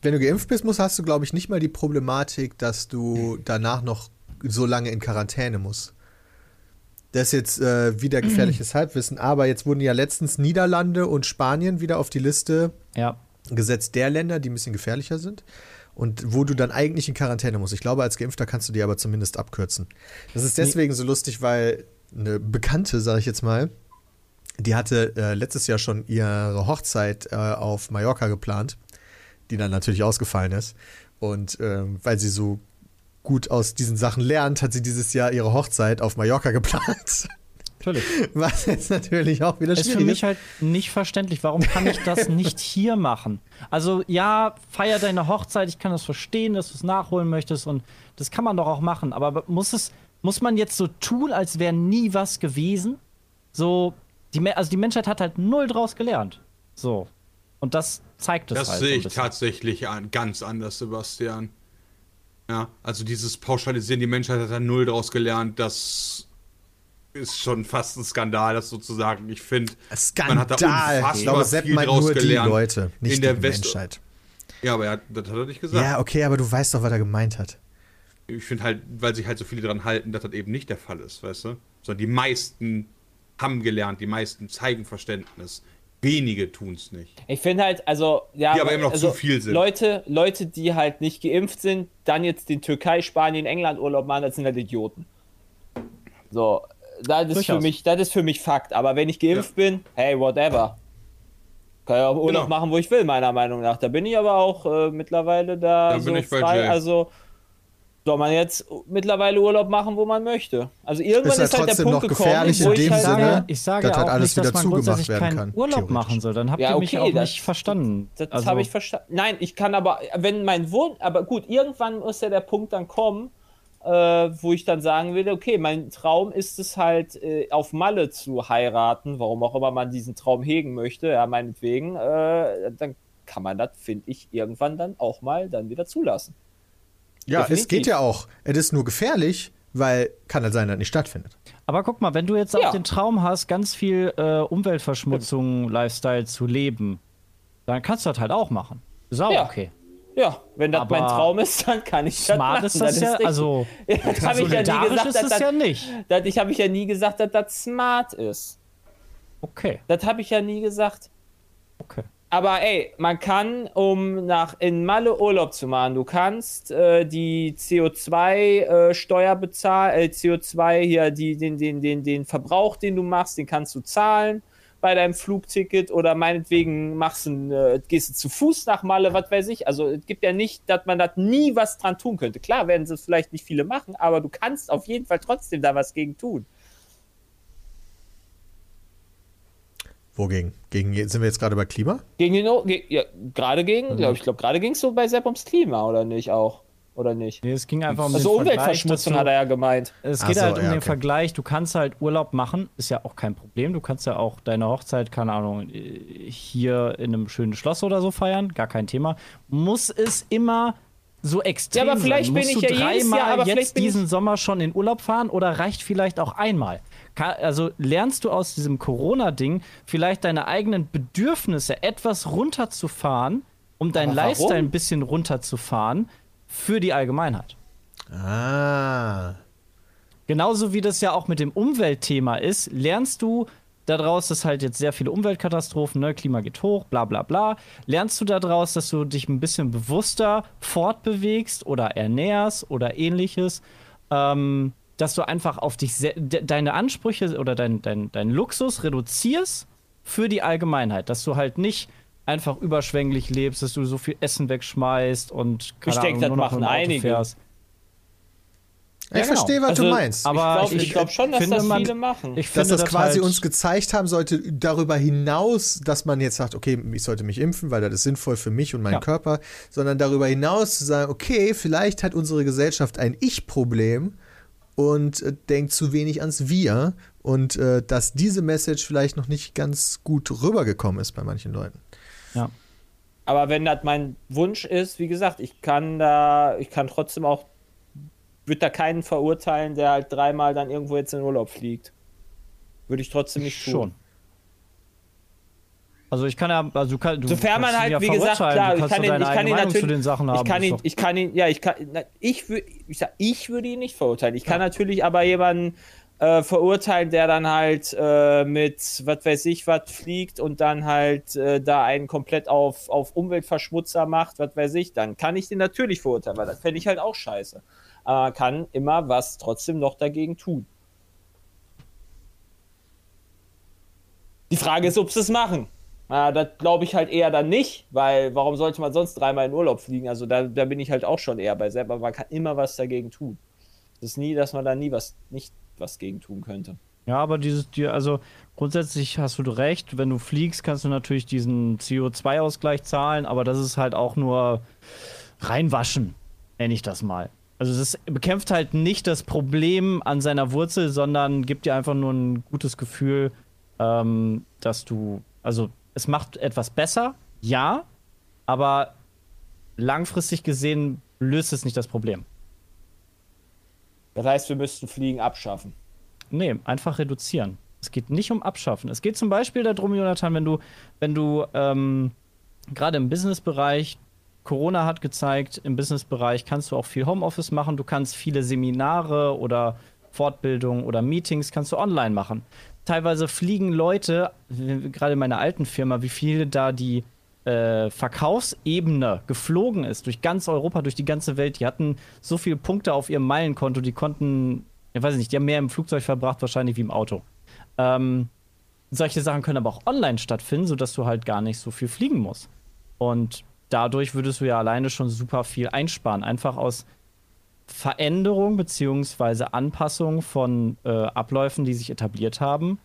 Wenn du geimpft bist, musst, hast du, glaube ich, nicht mal die Problematik, dass du danach noch so lange in Quarantäne musst. Das ist jetzt äh, wieder gefährliches Halbwissen, aber jetzt wurden ja letztens Niederlande und Spanien wieder auf die Liste Ja, gesetzt der Länder, die ein bisschen gefährlicher sind und wo du dann eigentlich in Quarantäne musst. Ich glaube, als Geimpfter kannst du die aber zumindest abkürzen. Das ist deswegen so lustig, weil eine Bekannte, sage ich jetzt mal, die hatte äh, letztes Jahr schon ihre Hochzeit äh, auf Mallorca geplant, die dann natürlich ausgefallen ist. Und ähm, weil sie so gut aus diesen Sachen lernt, hat sie dieses Jahr ihre Hochzeit auf Mallorca geplant. natürlich. Was jetzt natürlich auch wieder ist für schwierig mich halt nicht verständlich. Warum kann ich das nicht hier machen? Also, ja, feier deine Hochzeit. Ich kann das verstehen, dass du es nachholen möchtest. Und das kann man doch auch machen. Aber muss es, muss man jetzt so tun, als wäre nie was gewesen? So, die, also die Menschheit hat halt null draus gelernt. So. Und das zeigt es Das halt. sehe so ein ich tatsächlich an, ganz anders, Sebastian. Ja, also dieses Pauschalisieren, die Menschheit hat da null draus gelernt, das ist schon fast ein Skandal, das sozusagen. Ich finde, man hat da unfassbar Ich glaube, Sepp viel draus nur die gelernt. Leute, nicht in der die West Menschheit. Ja, aber er hat, das hat er nicht gesagt. Ja, okay, aber du weißt doch, was er gemeint hat. Ich finde halt, weil sich halt so viele daran halten, dass das eben nicht der Fall ist, weißt du? Sondern die meisten haben gelernt, die meisten zeigen Verständnis. Wenige tun es nicht. Ich finde halt, also, ja. Die aber eben noch also, zu viel sind. Leute, Leute, die halt nicht geimpft sind, dann jetzt den Türkei, Spanien, England Urlaub machen, das sind halt Idioten. So, das ist, für mich, das ist für mich Fakt. Aber wenn ich geimpft bin, hey, whatever. Kann ja auch Urlaub Genau. machen, wo ich will, meiner Meinung nach. Da bin ich aber auch äh, mittlerweile da Da so bin ich bei frei. Jay. Also soll man jetzt mittlerweile Urlaub machen, wo man möchte. Also irgendwann Ist ja ist, halt der Punkt noch gekommen, gefährlich wo in ich dem halt Sinne, sage, Ich sage dass halt auch alles nicht, dass wieder man zugemacht grundsätzlich werden keinen kann, Urlaub machen soll. Dann habt Ja, ihr mich okay, auch das- nicht verstanden. Das Also- habe ich verstanden. Nein, ich kann aber, wenn mein Wunsch, aber gut, irgendwann muss ja der Punkt dann kommen, äh, wo ich dann sagen will, okay, mein Traum ist es halt, äh, auf Malle zu heiraten, warum auch immer man diesen Traum hegen möchte, ja, meinetwegen, äh, dann kann man das, finde ich, irgendwann dann auch mal dann wieder zulassen. Ja, es Definitiv. geht ja auch. Es ist nur gefährlich, weil kann halt sein, dass nicht stattfindet. Aber guck mal, wenn du jetzt Ja. auch den Traum hast, ganz viel äh, Umweltverschmutzung, Lifestyle zu leben, dann kannst du das halt auch machen. Ist auch Ja. okay. Ja, wenn das Aber mein Traum ist, dann kann ich das Smart machen. ist das dann ja, richtig. also Ja, das habe ich ja nie solidarisch gesagt, ist dass das das, ja nicht. das, ich habe ich ja nie gesagt, dass das smart ist. Okay, Das habe ich ja nie gesagt. okay. Aber ey, man kann, um nach in Malle Urlaub zu machen, du kannst äh, die CO2-Steuer bezahlen, äh, CO2 hier, die, den, den, den, den Verbrauch, den du machst, den kannst du zahlen bei deinem Flugticket oder meinetwegen machst ein, äh, gehst du zu Fuß nach Malle, was weiß ich. Also es gibt ja nicht, dass man da nie was dran tun könnte. Klar werden es vielleicht nicht viele machen, aber du kannst auf jeden Fall trotzdem da was gegen tun. Wogegen? Gegen, sind wir jetzt gerade bei Klima? Gegen den, O- ge ja, gerade gegen, glaube ich, glaube gerade ging es so bei Sepp ums Klima, oder nicht auch? Oder nicht? Nee, es ging einfach um Also den Umweltverschmutzung hat er ja gemeint. Es geht so, halt um ja, den okay. Vergleich. Du kannst halt Urlaub machen, ist ja auch kein Problem. Du kannst ja auch deine Hochzeit, keine Ahnung, hier in einem schönen Schloss oder so feiern, gar kein Thema. Muss es immer so extrem Ja, aber vielleicht sein? bin Musst ich du ja jedes dreimal Jahr, aber jetzt bin diesen Sommer schon in Urlaub fahren oder reicht vielleicht auch einmal? Also lernst du aus diesem Corona-Ding vielleicht deine eigenen Bedürfnisse etwas runterzufahren, um deinen warum? Lifestyle ein bisschen runterzufahren für die Allgemeinheit? Ah. Genauso wie das ja auch mit dem Umweltthema ist, lernst du daraus, dass halt jetzt sehr viele Umweltkatastrophen, ne, Klima geht hoch, bla bla bla. Lernst du daraus, dass du dich ein bisschen bewusster fortbewegst oder ernährst oder ähnliches, ähm, dass du einfach auf dich deine Ansprüche oder dein, dein, dein Luxus reduzierst für die Allgemeinheit, dass du halt nicht einfach überschwänglich lebst, dass du so viel Essen wegschmeißt und keine Ich denk, Ahnung, das nur noch machen einige. fährst. Ich Ja, genau. verstehe, was du Also, meinst. Aber ich glaube ich glaub schon, dass finde, das man- viele machen. Ich dass finde das quasi halt, uns gezeigt haben sollte, darüber hinaus, dass man jetzt sagt, okay, ich sollte mich impfen, weil das ist sinnvoll für mich und meinen Ja. Körper, sondern darüber hinaus zu sagen, okay, vielleicht hat unsere Gesellschaft ein Ich-Problem und äh, denkt zu wenig ans Wir und äh, dass diese Message vielleicht noch nicht ganz gut rübergekommen ist bei manchen Leuten. Ja. Aber wenn das mein Wunsch ist, wie gesagt, ich kann da, ich kann trotzdem auch, würde da keinen verurteilen, der halt dreimal dann irgendwo jetzt in Urlaub fliegt. Würde ich trotzdem nicht tun. Schon. Also ich kann ja, also du kann, du Sofern man halt, ja wie gesagt, klar, ich kann ihn, ich kann ihn natürlich, zu den Sachen haben. ich kann ihn, ich kann ihn, ja, ich kann, na, ich würde, ich sag, ich würde ihn nicht verurteilen. Ich kann natürlich aber jemanden äh, verurteilen, der dann halt äh, mit, was weiß ich, was fliegt und dann halt äh, da einen komplett auf, auf Umweltverschmutzer macht, was weiß ich, dann kann ich den natürlich verurteilen, weil das fände ich halt auch scheiße. Aber man kann immer was trotzdem noch dagegen tun. Die Frage ist, ob sie es machen. Ah, das glaube ich halt eher dann nicht, weil warum sollte man sonst dreimal in Urlaub fliegen? Also da, da bin ich halt auch schon eher bei selber, man kann immer was dagegen tun. Es ist nie, dass man da nie was, nicht was gegen tun könnte. Ja, aber dieses, die, also grundsätzlich hast du recht, wenn du fliegst, kannst du natürlich diesen CO2-Ausgleich zahlen, aber das ist halt auch nur reinwaschen, nenne ich das mal. Also das bekämpft halt nicht das Problem an seiner Wurzel, sondern gibt dir einfach nur ein gutes Gefühl, ähm, dass du, also es macht etwas besser, ja, aber langfristig gesehen löst es nicht das Problem. Das heißt, wir müssten Fliegen abschaffen. Nee, einfach reduzieren. Es geht nicht um Abschaffen. Es geht zum Beispiel darum, Jonathan, wenn du, wenn du ähm, gerade im Businessbereich, Corona hat gezeigt, im Businessbereich kannst du auch viel Homeoffice machen, du kannst viele Seminare oder Fortbildungen oder Meetings kannst du online machen. Teilweise fliegen Leute, gerade in meiner alten Firma, wie viele da die äh, Verkaufsebene geflogen ist, durch ganz Europa, durch die ganze Welt. Die hatten so viele Punkte auf ihrem Meilenkonto, die konnten, ich weiß nicht, die haben mehr im Flugzeug verbracht, wahrscheinlich wie im Auto. Ähm, solche Sachen können aber auch online stattfinden, sodass du halt gar nicht so viel fliegen musst. Und dadurch würdest du ja alleine schon super viel einsparen. Einfach aus Veränderung beziehungsweise Anpassung von äh, Abläufen, die sich etabliert haben.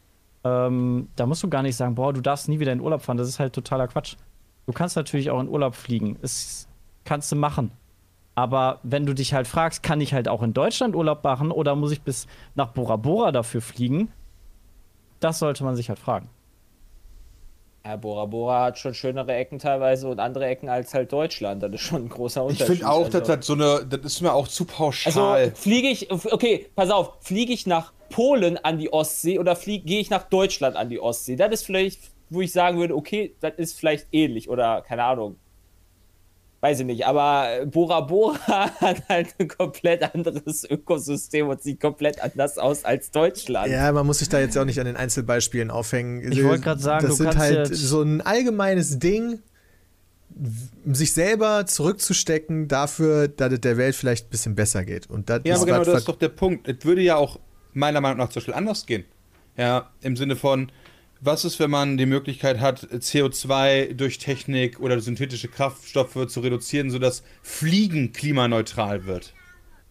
Ähm, da musst du gar nicht sagen, boah, du darfst nie wieder in Urlaub fahren. Das ist halt totaler Quatsch. Du kannst natürlich auch in Urlaub fliegen. Das kannst du machen. Aber wenn du dich halt fragst, kann ich halt auch in Deutschland Urlaub machen oder muss ich bis nach Bora Bora dafür fliegen? Das sollte man sich halt fragen. Ja, Bora Bora hat schon schönere Ecken teilweise und andere Ecken als halt Deutschland. Das ist schon ein großer Ich Unterschied. finde auch, also. dass das so eine, das ist mir auch zu pauschal. Also fliege ich, okay, pass auf, fliege ich nach Polen an die Ostsee oder gehe ich nach Deutschland an die Ostsee? Das ist vielleicht, wo ich sagen würde, okay, das ist vielleicht ähnlich oder keine Ahnung. Weiß ich nicht, aber Bora Bora hat halt ein komplett anderes Ökosystem und sieht komplett anders aus als Deutschland. Ja, man muss sich da jetzt auch nicht an den Einzelbeispielen aufhängen. Ich wollte gerade sagen, das du sind halt so ein allgemeines Ding, sich selber zurückzustecken dafür, dass es der Welt vielleicht ein bisschen besser geht. Und das Ja, ist aber genau das ist doch der Punkt. Es würde ja auch meiner Meinung nach zum Beispiel anders gehen. Ja, im Sinne von, was ist, wenn man die Möglichkeit hat, CO2 durch Technik oder synthetische Kraftstoffe zu reduzieren, sodass Fliegen klimaneutral wird?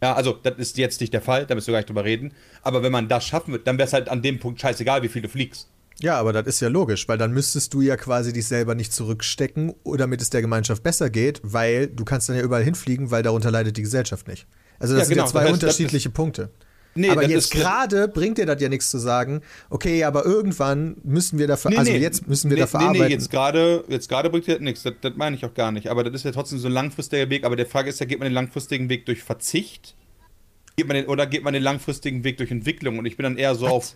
Ja, also das ist jetzt nicht der Fall, da müssen wir gar nicht drüber reden. Aber wenn man das schaffen wird, dann wäre es halt an dem Punkt scheißegal, wie viel du fliegst. Ja, aber das ist ja logisch, weil dann müsstest du ja quasi dich selber nicht zurückstecken, damit es der Gemeinschaft besser geht, weil du kannst dann ja überall hinfliegen, weil darunter leidet die Gesellschaft nicht. Also das Ja, sind genau, ja zwei das heißt, unterschiedliche Punkte. Nee, aber jetzt gerade bringt dir das ja nichts zu sagen, okay, aber irgendwann müssen wir dafür, also jetzt müssen wir nee, dafür nee, arbeiten. Nee, jetzt gerade jetzt gerade bringt dir das nichts. Das, das meine ich auch gar nicht. Aber das ist ja trotzdem so ein langfristiger Weg. Aber der Frage ist ja, geht man den langfristigen Weg durch Verzicht? Geht man den, oder geht man den langfristigen Weg durch Entwicklung? Und ich bin dann eher so auf.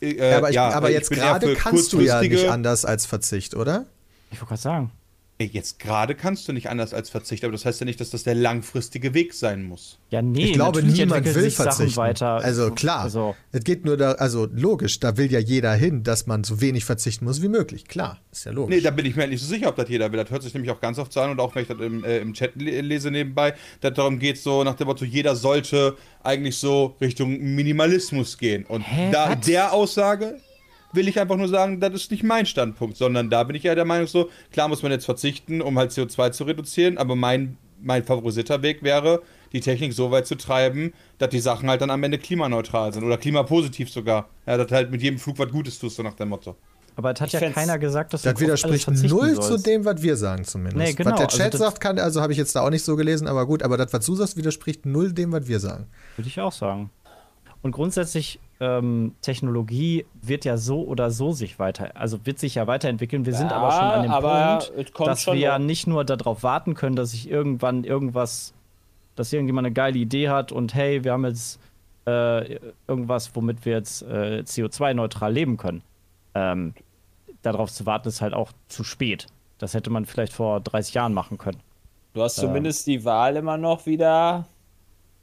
Äh, Ja, aber, ich, ja, aber jetzt gerade kannst du ja nicht anders als Verzicht, oder? Ich wollte gerade sagen. Jetzt gerade kannst du nicht anders als Verzicht, aber das heißt ja nicht, dass das der langfristige Weg sein muss. Ja, nee, Ich glaube, niemand will verzichten. weiter. Also klar, Also, es geht nur da, also logisch, da will ja jeder hin, dass man so wenig verzichten muss wie möglich. Klar, ist ja logisch. Nee, da bin ich mir halt nicht so sicher, ob das jeder will. Das hört sich nämlich auch ganz oft so an und auch wenn ich das im, äh, im Chat le lese nebenbei, dass darum geht, so nach dem Motto, jeder sollte eigentlich so Richtung Minimalismus gehen. Und Hä, da was? der Aussage will ich einfach nur sagen, das ist nicht mein Standpunkt, sondern da bin ich ja der Meinung so, klar muss man jetzt verzichten, um halt CO2 zu reduzieren, aber mein, mein favorisierter Weg wäre, die Technik so weit zu treiben, dass die Sachen halt dann am Ende klimaneutral sind oder klimapositiv sogar. Ja, dass halt mit jedem Flug was Gutes tust, so nach dem Motto. aber es hat Ich ja keiner gesagt, dass du das widerspricht null sollst. zu dem, was wir sagen zumindest. Nee, genau, Was der also Chat das- sagt, kann, also habe ich jetzt da auch nicht so gelesen, aber gut, aber das, was du sagst, widerspricht null dem, was wir sagen. Würde ich auch sagen. Und grundsätzlich, ähm, Technologie wird ja so oder so sich weiter, also wird sich ja weiterentwickeln. Wir sind Ja, aber schon an dem Punkt, dass wir ja nicht nur darauf warten können, dass sich irgendwann irgendwas, dass irgendjemand eine geile Idee hat und hey, wir haben jetzt äh, irgendwas, womit wir jetzt äh, CO2-neutral leben können. Ähm, darauf zu warten ist halt auch zu spät. Das hätte man vielleicht vor 30 Jahren machen können. Du hast zumindest die Wahl immer noch wieder,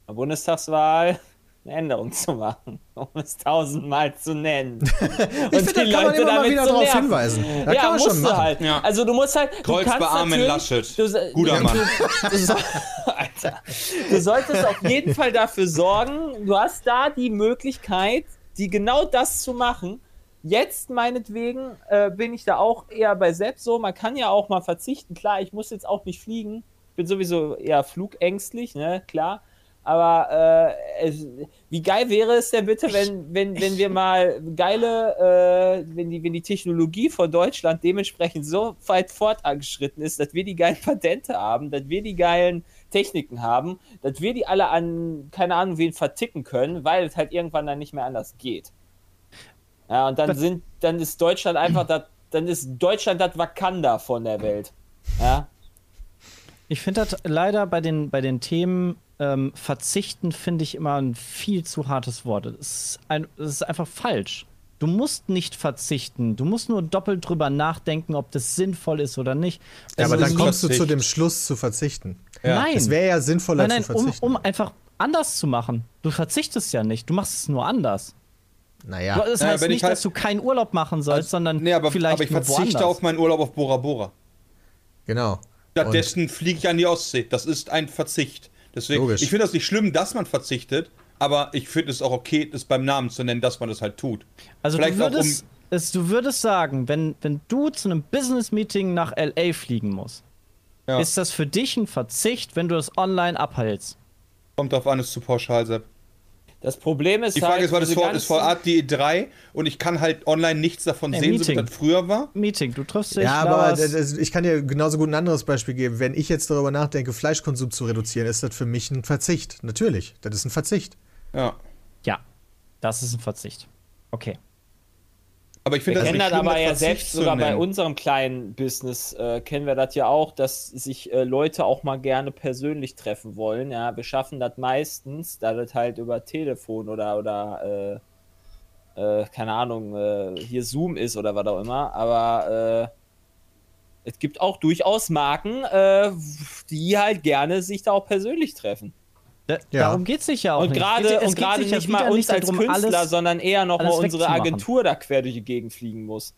Bundestagswahl, eine Änderung zu machen, um es tausendmal zu nennen. Und Ich finde, da kann man immer mal wieder drauf hinweisen. Da ja, kann man musst schon du machen. halt. Ja. Also du musst halt. Du Kreuz kannst bei Armin natürlich- Laschet. Du, Guter Mann. Du, du, soll- Alter. du solltest auf jeden Fall dafür sorgen, du hast da die Möglichkeit, die genau das zu machen. Jetzt meinetwegen äh, bin ich da auch eher bei selbst so. Man kann ja auch mal verzichten. Klar, ich muss jetzt auch nicht fliegen. Ich bin sowieso eher flugängstlich, ne, klar. Aber äh, es, wie geil wäre es denn bitte, wenn, wenn, wenn wir mal geile, äh, wenn, die, wenn die Technologie von Deutschland dementsprechend so weit fortangeschritten ist, dass wir die geilen Patente haben, dass wir die geilen Techniken haben, dass wir die alle an, keine Ahnung, wen verticken können, weil es halt irgendwann dann nicht mehr anders geht. Ja, und dann sind, dann ist Deutschland einfach das, dann ist Deutschland das Wakanda von der Welt. Ja. Ich finde das leider bei den, bei den Themen ähm, verzichten, finde ich immer ein viel zu hartes Wort. Es ist, ein, es ist einfach falsch. Du musst nicht verzichten. Du musst nur doppelt drüber nachdenken, ob das sinnvoll ist oder nicht. Ja, aber Also dann so- kommst du zu dem Schluss zu verzichten. Nein. Es wäre ja sinnvoller nein, nein, zu um, verzichten. um einfach anders zu machen. Du verzichtest ja nicht. Du machst es nur anders. naja. Das Naja, heißt ich nicht, halt- dass du keinen Urlaub machen sollst, sondern Nee, aber, vielleicht aber ich verzichte woanders. auf meinen Urlaub auf Bora Bora. Genau. Stattdessen fliege ich an die Ostsee. Das ist ein Verzicht. Deswegen, Logisch. ich finde das nicht schlimm, dass man verzichtet, aber ich finde es auch okay, das beim Namen zu nennen, dass man das halt tut. Also Vielleicht du auch würdest, es, du würdest sagen, wenn, wenn du zu einem Business-Meeting nach LA fliegen musst, Ja. ist das für dich ein Verzicht, wenn du das online abhältst? Kommt drauf an, ist zu pauschal, Sepp. Das Problem ist Die Frage halt, ist, war das vor, ist vor Art die E3 und ich kann halt online nichts davon Nee, sehen, so Meeting. wie das früher war? Meeting, du triffst dich. Ja, aber ich kann dir genauso gut ein anderes Beispiel geben. Wenn ich jetzt darüber nachdenke, Fleischkonsum zu reduzieren, ist das für mich ein Verzicht. Natürlich, das ist ein Verzicht. Ja. ja, das ist ein Verzicht. Okay. Aber ich finde Wir das kennen das aber ja selbst sogar bei nennen. unserem kleinen Business äh, kennen wir das ja auch, dass sich äh, Leute auch mal gerne persönlich treffen wollen. Ja, wir schaffen das meistens, da das halt über Telefon oder oder äh, äh, keine Ahnung äh, hier Zoom ist oder was auch immer. Aber äh, es gibt auch durchaus Marken, äh, die halt gerne sich da auch persönlich treffen. Da, Ja. Darum geht es sich ja auch Und nicht. geht- es und gerade ja nicht mal uns als Künstler, alles- sondern eher noch mal alles unsere. Agentur da quer durch die Gegend fliegen muss.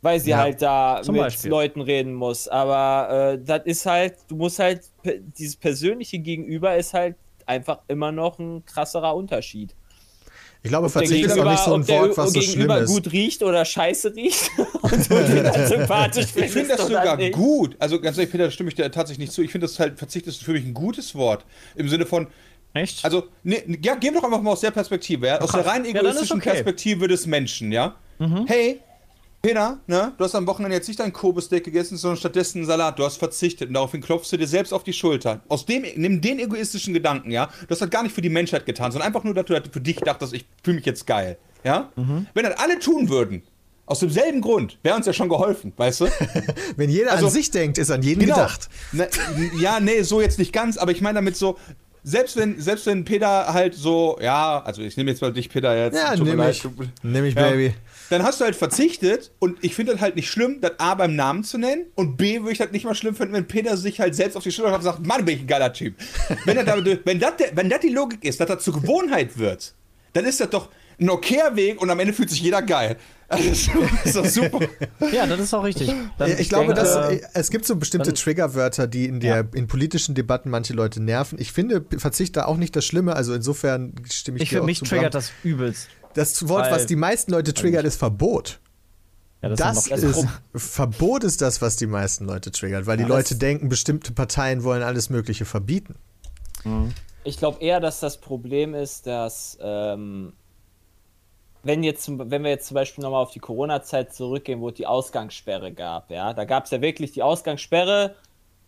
Weil sie Ja, halt da mit Beispiel. Leuten reden muss. Aber äh, das ist halt, du musst halt, dieses persönliche Gegenüber ist halt einfach immer noch ein krasserer Unterschied. Ich glaube, Verzicht ist auch nicht so ein der Wort, was so schlimm ist. gut riecht oder scheiße riecht und du dann sympathisch Ich finde das sogar nicht. gut. Also ganz ehrlich, Peter, da stimme ich dir tatsächlich nicht zu. Ich finde das halt, Verzicht ist für mich ein gutes Wort. Im Sinne von, Echt? also, ne, ja, gehen wir doch einfach mal aus der Perspektive, ja? Aus der rein Ja, egoistischen okay. Perspektive des Menschen, ja? Hey, Peter, ne, du hast am Wochenende jetzt nicht dein Kobe-Steak gegessen, sondern stattdessen einen Salat. Du hast verzichtet und daraufhin klopfst du dir selbst auf die Schulter. Aus dem, nimm den egoistischen Gedanken, ja? Du hast das gar nicht für die Menschheit getan, sondern einfach nur, dass du für dich dachtest, ich fühle mich jetzt geil, ja? Wenn das alle tun würden, aus demselben Grund, wäre uns ja schon geholfen, weißt du? Wenn jeder Also- an sich denkt, ist an jeden gedacht. Ne, ja, nee, so jetzt nicht ganz, aber ich meine damit so, selbst wenn, selbst wenn Peter halt so, ja, also ich nehme jetzt mal dich, Peter, jetzt. Ja, leid, ich. Nimm ich, Ja. Dann hast du halt verzichtet und ich finde das halt nicht schlimm, das A beim Namen zu nennen und B würde ich das nicht mal schlimm finden, wenn Peter sich halt selbst auf die Schulter und sagt, Mann, bin ich ein geiler Typ. Wenn das, damit- wenn das, wenn das die Logik ist, dass das zur Gewohnheit wird, dann ist das doch ein okayer Weg und am Ende fühlt sich jeder geil. Also, das ist doch- super. ja, das ist auch richtig. Dann- Ich glaube, denke, dass, äh, es gibt so bestimmte dann- Triggerwörter, die in, der, in politischen Debatten manche Leute nerven. Ich finde Verzicht da auch nicht das Schlimme, also insofern stimme ich, ich dir für auch mich zu, triggert Bram. das übelst. Das Wort, was die meisten Leute triggert, ist Verbot. Ja, das, Das, ist noch, ist, Verbot ist das, was die meisten Leute triggert, weil die Leute denken, bestimmte Parteien wollen alles Mögliche verbieten. Ich glaube eher, dass das Problem ist, dass ähm, wenn, jetzt, wenn wir jetzt zum Beispiel nochmal auf die Corona-Zeit zurückgehen, wo es die Ausgangssperre gab, ja, da gab es ja wirklich die Ausgangssperre,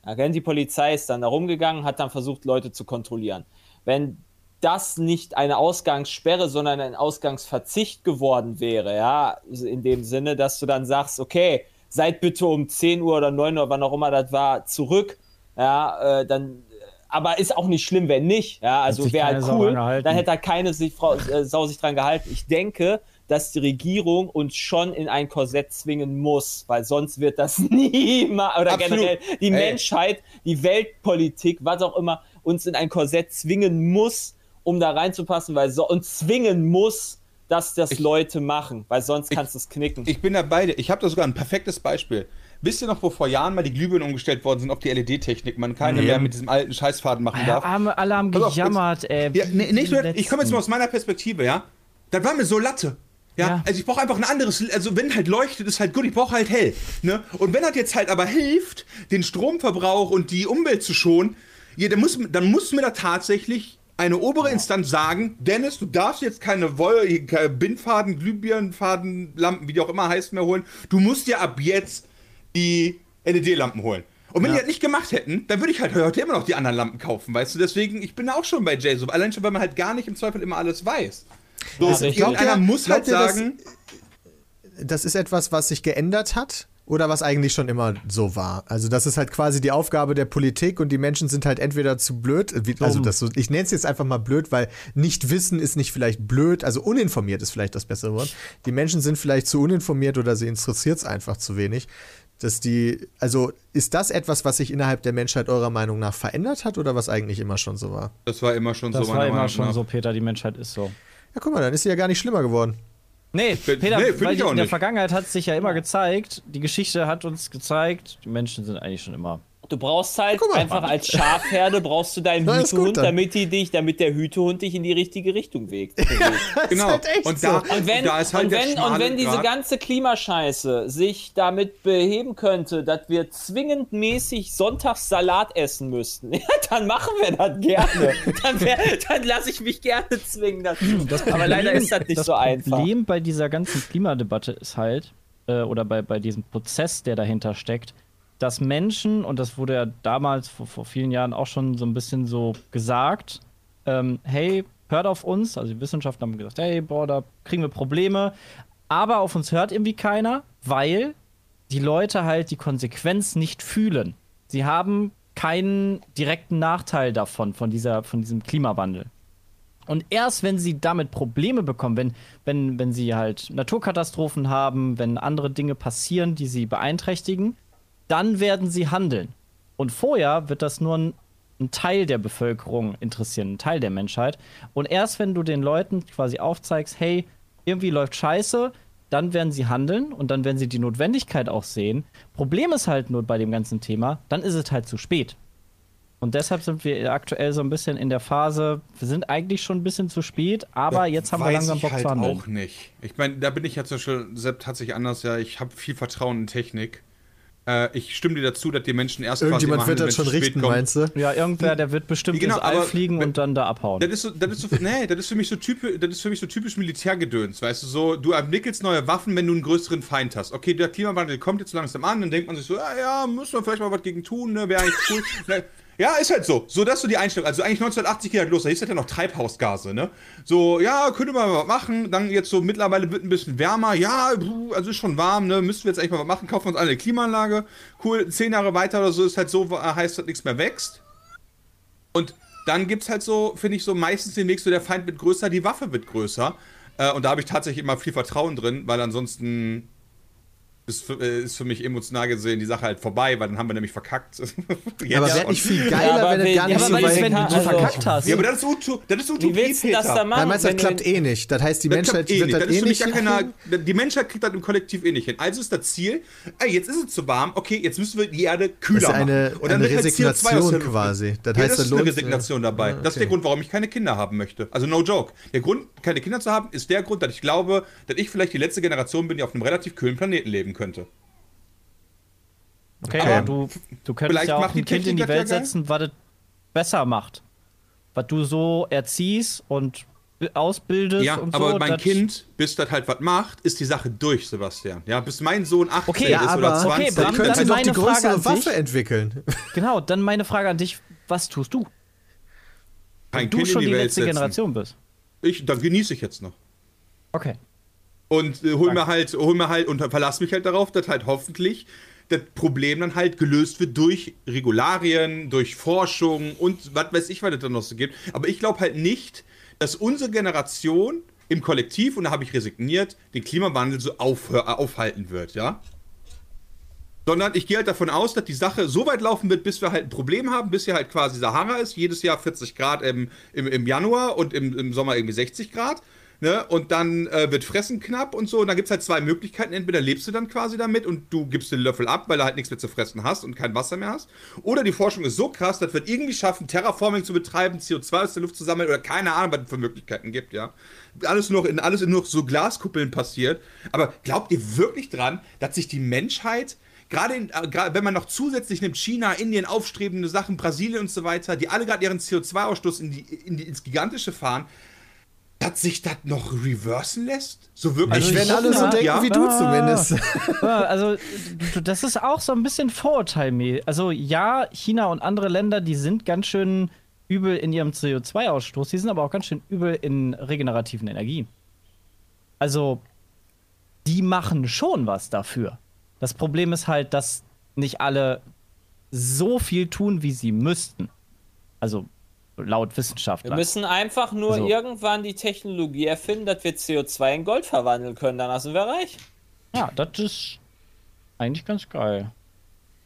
da kennt die Polizei ist dann da rumgegangen, hat dann versucht, Leute zu kontrollieren. Wenn das nicht eine Ausgangssperre, sondern ein Ausgangsverzicht geworden wäre, ja, in dem Sinne, dass du dann sagst, okay, seid bitte um 10 Uhr oder 9 Uhr, wann auch immer das war, zurück, ja, äh, dann, aber ist auch nicht schlimm, wenn nicht, ja, also wäre halt cool, dann hätte halt keine sich, Frau, äh, Sau sich dran gehalten. Ich denke, dass die Regierung uns schon in ein Korsett zwingen muss, weil sonst wird das niemals, oder Absolut. generell die Ey. Menschheit, die Weltpolitik, was auch immer, uns in ein Korsett zwingen muss, um da reinzupassen, weil so, und zwingen muss, dass das Leute machen, weil sonst kannst du es knicken. Ich bin da beide. Ich habe da sogar ein perfektes Beispiel. Wisst ihr noch, wo vor Jahren mal die Glühbirnen umgestellt worden sind auf die LED-Technik, man keine mehr mit diesem alten Scheißfaden machen ja, darf? alle, alle haben Pass auf, gejammert, ey. Ja, nee, nicht nur, ich komme jetzt mal aus meiner Perspektive, ja. Das war mir so Latte. Ja, Ja. also ich brauche einfach ein anderes, also wenn halt leuchtet, ist halt gut, ich brauche halt hell. Ne? Und wenn das jetzt halt aber hilft, den Stromverbrauch und die Umwelt zu schonen, ja, dann, muss, dann muss mir da tatsächlich eine obere Instanz sagen, Dennis, du darfst jetzt keine Woll keine Bindfaden, Glühbirnenfaden, Lampen, wie die auch immer heißt, mehr holen. Du musst dir ab jetzt die LED-Lampen holen. Und wenn die das nicht gemacht hätten, dann würde ich halt heute immer noch die anderen Lampen kaufen, weißt du? Deswegen, ich bin auch schon bei Jay so. Allein schon, weil man halt gar nicht im Zweifel immer alles weiß. So, Ja, richtig. irgendeiner Glaubt ihr- muss halt sagen, Das ist etwas, was sich geändert hat oder was eigentlich schon immer so war. Also das ist halt quasi die Aufgabe der Politik und die Menschen sind halt entweder zu blöd, wie- also das so, ich nenne es jetzt einfach mal blöd, weil nicht wissen ist nicht vielleicht blöd, also uninformiert ist vielleicht das bessere Wort. Die Menschen sind vielleicht zu uninformiert oder sie interessiert es einfach zu wenig. Dass die, also ist das etwas, was sich innerhalb der Menschheit eurer Meinung nach verändert hat oder was eigentlich immer schon so war? das war immer schon Das so, war meiner immer Meinung schon nach. so, Peter, die Menschheit ist so. Ja, guck mal, dann ist sie ja gar nicht schlimmer geworden. Nee, Peter, nee, weil ich die, in der. Vergangenheit hat sich ja immer gezeigt, die Geschichte hat uns gezeigt, die Menschen sind eigentlich schon immer. Du brauchst halt mal. einfach als Schafherde brauchst du deinen Na, ist gut Hütehund, damit die dich, damit der Hütehund dich in die richtige Richtung wägt. Genau. halt echt und da, Und wenn, da ist halt und wenn, und wenn diese ganze Klimascheiße sich damit beheben könnte, dass wir zwingend mäßig sonntags Salat essen müssten, ja, dann machen wir das gerne. Dann, wär- dann lasse ich mich gerne zwingen dazu. Aber leider ist das nicht das so einfach. Problem bei dieser ganzen Klimadebatte ist halt, äh, oder bei, bei diesem Prozess, der dahinter steckt, dass Menschen, und das wurde ja damals vor, vor vielen Jahren auch schon so ein bisschen so gesagt, ähm, hey, hört auf uns, also die Wissenschaftler haben gesagt, hey, boah, da kriegen wir Probleme. Aber auf uns hört irgendwie keiner, weil die Leute halt die Konsequenz nicht fühlen. Sie haben keinen direkten Nachteil davon, von, dieser, von diesem Klimawandel. Und erst wenn sie damit Probleme bekommen, wenn, wenn, wenn sie halt Naturkatastrophen haben, wenn andere Dinge passieren, die sie beeinträchtigen, dann werden sie handeln. Und vorher wird das nur ein, ein Teil der Bevölkerung interessieren, ein Teil der Menschheit. Und erst wenn du den Leuten quasi aufzeigst, hey, irgendwie läuft scheiße, dann werden sie handeln und dann werden sie die Notwendigkeit auch sehen. Problem ist halt nur bei dem ganzen Thema, dann ist es halt zu spät. Und deshalb sind wir aktuell so ein bisschen in der Phase, wir sind eigentlich schon ein bisschen zu spät, aber jetzt haben wir langsam Bock halt zu handeln. auch nicht. Ich meine, da bin ich ja zum Beispiel, Sepp hat sich anders, ja, ich habe viel Vertrauen in Technik. Äh, ich stimme dir dazu, dass die Menschen erst Irgendjemand quasi wird immer das schon richten, meinst du? Ja, irgendwer, der wird bestimmt Genau, ins All fliegen und dann da abhauen. Das ist so, das ist so, nee, das ist für mich so typisch, das ist für mich so typisch Militärgedöns, weißt du, so, du entwickelst neue Waffen, wenn du einen größeren Feind hast. Okay, der Klimawandel kommt jetzt langsam an, dann denkt man sich so, ja, ja, müssen wir vielleicht mal was gegen tun, ne, wäre eigentlich cool. Ja, ist halt so. So, das ist so die Einstellung. Also eigentlich 1980 geht halt los, da hieß halt ja noch Treibhausgase, ne? So, ja, könnte man mal was machen. Dann jetzt so, mittlerweile wird ein bisschen wärmer. Ja, also ist schon warm, ne? Müssten wir jetzt eigentlich mal was machen. Kaufen wir uns alle eine Klimaanlage. Cool, zehn Jahre weiter oder so ist halt so, heißt, dass nichts mehr wächst. Und dann gibt es halt so, finde ich, so meistens den Weg, so der Feind wird größer, die Waffe wird größer. Äh, und da habe ich tatsächlich immer viel Vertrauen drin, weil ansonsten ist für, äh, ist für mich emotional gesehen die Sache halt vorbei, weil dann haben wir nämlich verkackt. Ja, aber wäre nicht viel Ja, geiler, aber wenn wenn- gar ja, nicht aber so wenn weit wenn du also- verkackt hast. Ja, aber das ist, Uto das ist Utopie, Wie willst du das Peter. da machen? Nein, meinst du, das klappt du- eh nicht. Das heißt, die Das Menschheit eh wird das Das eh nicht. gar keiner, die Menschheit kriegt das im Kollektiv eh nicht hin. Also ist das Ziel, ey, jetzt ist es zu warm, okay, jetzt müssen wir die Erde kühler Das ist eine, machen. Und dann eine wird halt CO2 aus der Resignation Luft- quasi. Das ja, heißt, das da ist eine Resignation dabei. Das ist der. Grund, warum ich keine Kinder haben möchte. Also no joke. Der Grund, keine Kinder zu haben, ist der Grund, dass ich glaube, dass ich vielleicht die letzte Generation bin, die auf einem relativ kühlen Planeten leben könnte. Okay, Aber aber du, du könntest vielleicht ja auch die ein Kind in die Welt setzen, was es besser macht. Was du so erziehst und ausbildest Ja, und aber so. mein das- Kind, bis das halt was macht, ist die Sache durch, Sebastian. Ja, bis mein Sohn 18 Okay, ist Ja, oder aber 20. okay, dann könnte dann doch die meine Frage größere an Waffe dich. entwickeln. Genau, dann meine Frage an dich: Was tust du? kein du Kind in schon die Welt letzte setzen. Generation bist. Ich, dann genieße ich jetzt noch. Okay. Und äh, hol mir halt, hol mir halt und verlass mich halt darauf, dass halt hoffentlich das Problem dann halt gelöst wird durch Regularien, durch Forschung und was weiß ich, was es da noch so gibt. Aber ich glaube halt nicht, dass unsere Generation im Kollektiv, und da habe ich resigniert, den Klimawandel so äh, aufhalten wird, ja? Sondern ich gehe halt davon aus, dass die Sache so weit laufen wird, bis wir halt ein Problem haben, bis hier halt quasi Sahara ist, jedes Jahr 40 Grad im, im, im Januar und im, im Sommer irgendwie 60 Grad. Ne? Und dann äh, wird Fressen knapp und so. Und dann gibt es halt zwei Möglichkeiten. Entweder lebst du dann quasi damit und du gibst den Löffel ab, weil du halt nichts mehr zu fressen hast und kein Wasser mehr hast. Oder die Forschung ist so krass, dass wir irgendwie schaffen, Terraforming zu betreiben, CO2 aus der Luft zu sammeln oder keine Ahnung, was es für Möglichkeiten gibt, ja. Alles noch in alles in nur so Glaskuppeln passiert. Aber glaubt ihr wirklich dran, dass sich die Menschheit Gerade, in, äh, wenn man noch zusätzlich nimmt, China, Indien, aufstrebende Sachen, Brasilien und so weiter, die alle gerade ihren CO2-Ausstoß in die, in die, ins Gigantische fahren, dass sich das noch reversen lässt? So wirklich? Also Ich wenn ich alle so denken ja. wie du Ah. zumindest. Ja, also, das ist auch so ein bisschen Vorurteil. Also, ja, China und andere Länder, die sind ganz schön übel in ihrem CO2-Ausstoß, die sind aber auch ganz schön übel in regenerativen Energien. Also, die machen schon was dafür. Das Problem ist halt, dass nicht alle so viel tun, wie sie müssten. Also, laut Wir Wissenschaftler. müssen einfach nur So. irgendwann die Technologie erfinden, dass wir CO2 in Gold verwandeln können. Dann sind wir reich. Ja, das ist eigentlich ganz geil.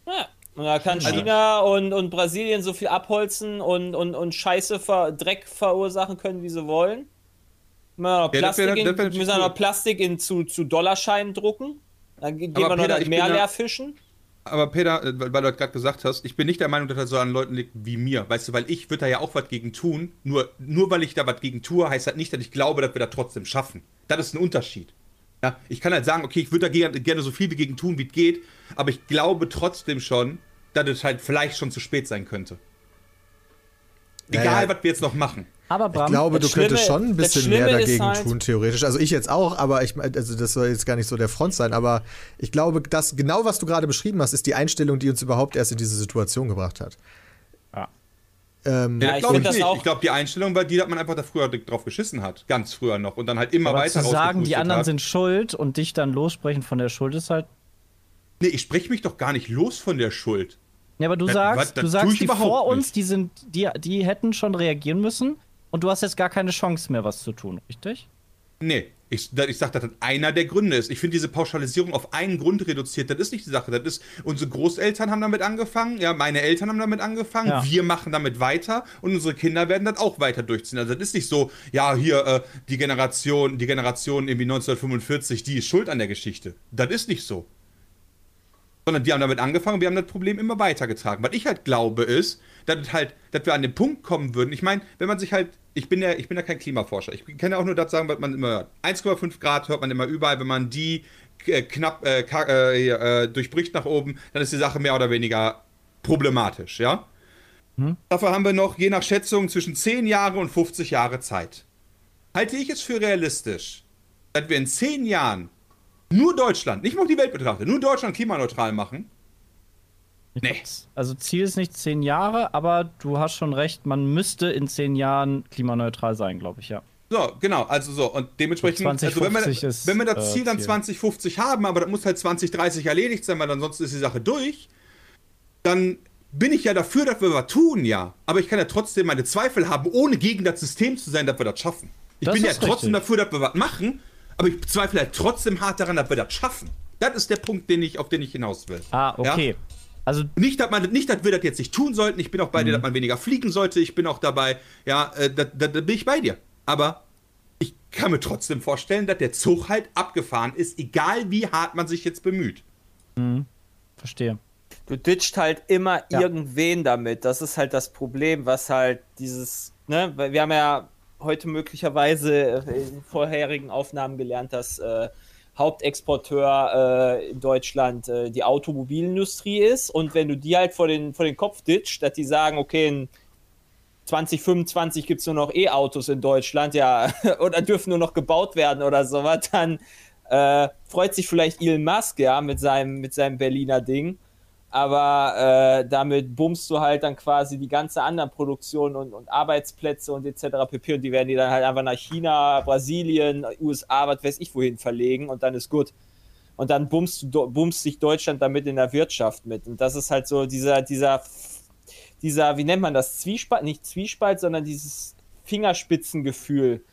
Ja. Und da kann China und, und Brasilien so viel abholzen und, und, und Scheiße, ver, Dreck verursachen können, wie sie wollen. Müssen wir noch Plastik, in, müssen wir cool. noch Plastik in, zu, zu Dollarscheinen drucken. Dann ge- gehen Aber wir noch Peter, das Meer leer fischen. Aber Peter, äh, weil weil du gerade gesagt hast, ich bin nicht der Meinung, dass das so an Leuten liegt wie mir. Weißt du, weil ich würde da ja auch was gegen tun. Nur, nur weil ich da was gegen tue, heißt das nicht, dass ich glaube, dass wir das trotzdem schaffen. Das ist ein Unterschied. Ja, ich kann halt sagen, okay, ich würde da gerne, gerne so viel wie gegen tun, wie es geht, aber ich glaube trotzdem schon, dass es halt vielleicht schon zu spät sein könnte. Egal, ja. was wir jetzt noch machen. Aber Bram, Ich glaube, du das könntest schon ein das bisschen mehr dagegen halt- tun, theoretisch. Also ich jetzt auch, aber ich also das soll jetzt gar nicht so der Front sein, aber ich glaube, dass genau was du gerade beschrieben hast, ist die Einstellung, die uns überhaupt erst in diese Situation gebracht hat. Ja. Ähm, Ja, ich glaube ich das Ich glaube, die Einstellung war die, dass man einfach da früher drauf geschissen hat. Ganz früher noch. Und dann halt immer Aber weiter zu sagen, die anderen hat. sind schuld und dich dann lossprechen von der Schuld ist halt. Nee, ich spreche mich doch gar nicht los von der Schuld. Ja, aber du Das- sagst, was, das du sagst, die vor uns, nicht. die sind, die, die hätten schon reagieren müssen und du hast jetzt gar keine Chance mehr, was zu tun, richtig? Nee, ich, ich sag, dass das einer der Gründe ist. Ich finde diese Pauschalisierung auf einen Grund reduziert, das ist nicht die Sache. Das ist, unsere Großeltern haben damit angefangen, ja, meine Eltern haben damit angefangen, Ja. wir machen damit weiter und unsere Kinder werden das auch weiter durchziehen. Also das ist nicht so, ja, hier, äh, die Generation, die Generation irgendwie 1945, die ist schuld an der Geschichte. Das ist nicht so. Sondern die haben damit angefangen und wir haben das Problem immer weitergetragen. Was ich halt glaube ist, dass halt, dass wir an den Punkt kommen würden. Ich meine, wenn man sich halt, ich bin ja, ich bin ja kein Klimaforscher. Ich kann ja auch nur das sagen, was man immer hört. 1,5 Grad hört man immer überall. Wenn man die äh, knapp äh, äh, äh, durchbricht nach oben, dann ist die Sache mehr oder weniger problematisch, ja? Dafür haben wir noch je nach Schätzung zwischen 10 Jahre und 50 Jahre Zeit. Halte ich es für realistisch, dass wir in 10 Jahren nur Deutschland, nicht mal die Welt betrachtet, nur Deutschland klimaneutral machen? Ich Nee. glaub's- Also Ziel ist nicht zehn Jahre, aber du hast schon recht, man müsste in zehn Jahren klimaneutral sein, glaube ich, ja. So, genau, also so. Und dementsprechend, also wenn, wir, 2050 ist, wenn wir das äh, Ziel dann Ziel. 2050 haben, aber das muss halt 2030 erledigt sein, weil ansonsten ist die Sache durch, dann bin ich ja dafür, dass wir was tun, ja. Aber ich kann ja trotzdem meine Zweifel haben, ohne gegen das System zu sein, dass wir das schaffen. Ich Das bin ja trotzdem richtig. dafür, dass wir was machen, aber ich zweifle halt trotzdem hart daran, dass wir das schaffen. Das ist der Punkt, den ich, auf den ich hinaus will. Ah, okay. Ja? Also Nicht, dass, man, nicht, dass wir das jetzt nicht tun sollten. Ich bin auch bei Mhm. dir, dass man weniger fliegen sollte. Ich bin auch dabei, ja, äh, da, da, da bin ich bei dir. Aber ich kann mir trotzdem vorstellen, dass der Zug halt abgefahren ist, egal wie hart man sich jetzt bemüht. verstehe. Du ditcht halt immer Ja. irgendwen damit. Das ist halt das Problem, was halt dieses, ne, weil wir haben ja heute möglicherweise äh, in vorherigen Aufnahmen gelernt, dass äh, Hauptexporteur äh, in Deutschland äh, die Automobilindustrie ist. Und wenn du die halt vor den, vor den Kopf ditcht, dass die sagen, okay, in 2025 gibt es nur noch E-Autos in Deutschland, ja, oder dürfen nur noch gebaut werden oder sowas, dann äh, freut sich vielleicht Elon Musk, ja, mit seinem, mit seinem Berliner Ding. Aber äh, damit bummst du halt dann quasi die ganze anderen Produktion und, und Arbeitsplätze und etc. pp. Und die werden die dann halt einfach nach China, Brasilien, USA, was weiß ich wohin verlegen und dann ist gut. Und dann bummst, du, bummst sich Deutschland damit in der Wirtschaft mit. Und das ist halt so dieser, dieser, dieser, wie nennt man das? Zwiespalt, nicht Zwiespalt, sondern dieses Fingerspitzengefühl,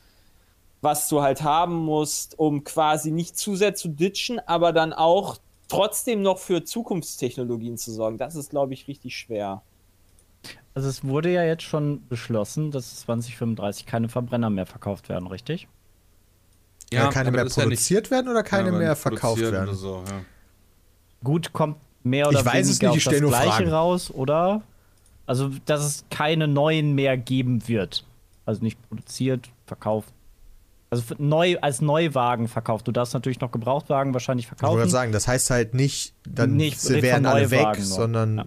was du halt haben musst, um quasi nicht zu sehr zu ditchen, aber dann auch trotzdem noch für Zukunftstechnologien zu sorgen. Das ist, glaube ich, richtig schwer. Also es wurde ja jetzt schon beschlossen, dass 2035 keine Verbrenner mehr verkauft werden, richtig? Ja, keine aber mehr ist ja produziert werden oder keine Ja, mehr verkauft produziert werden? So, ja. Gut, kommt mehr oder Ich weiß es weniger nicht, ich auf das Gleiche Fragen. raus, oder? Also, dass es keine neuen mehr geben wird. Also nicht produziert, verkauft. Also neu, als Neuwagen verkauft. Du darfst natürlich noch Gebrauchtwagen wahrscheinlich Ich wollte verkaufen. gerade sagen, das heißt halt nicht, dann Nicht- werden alle weg, nur. sondern Ja.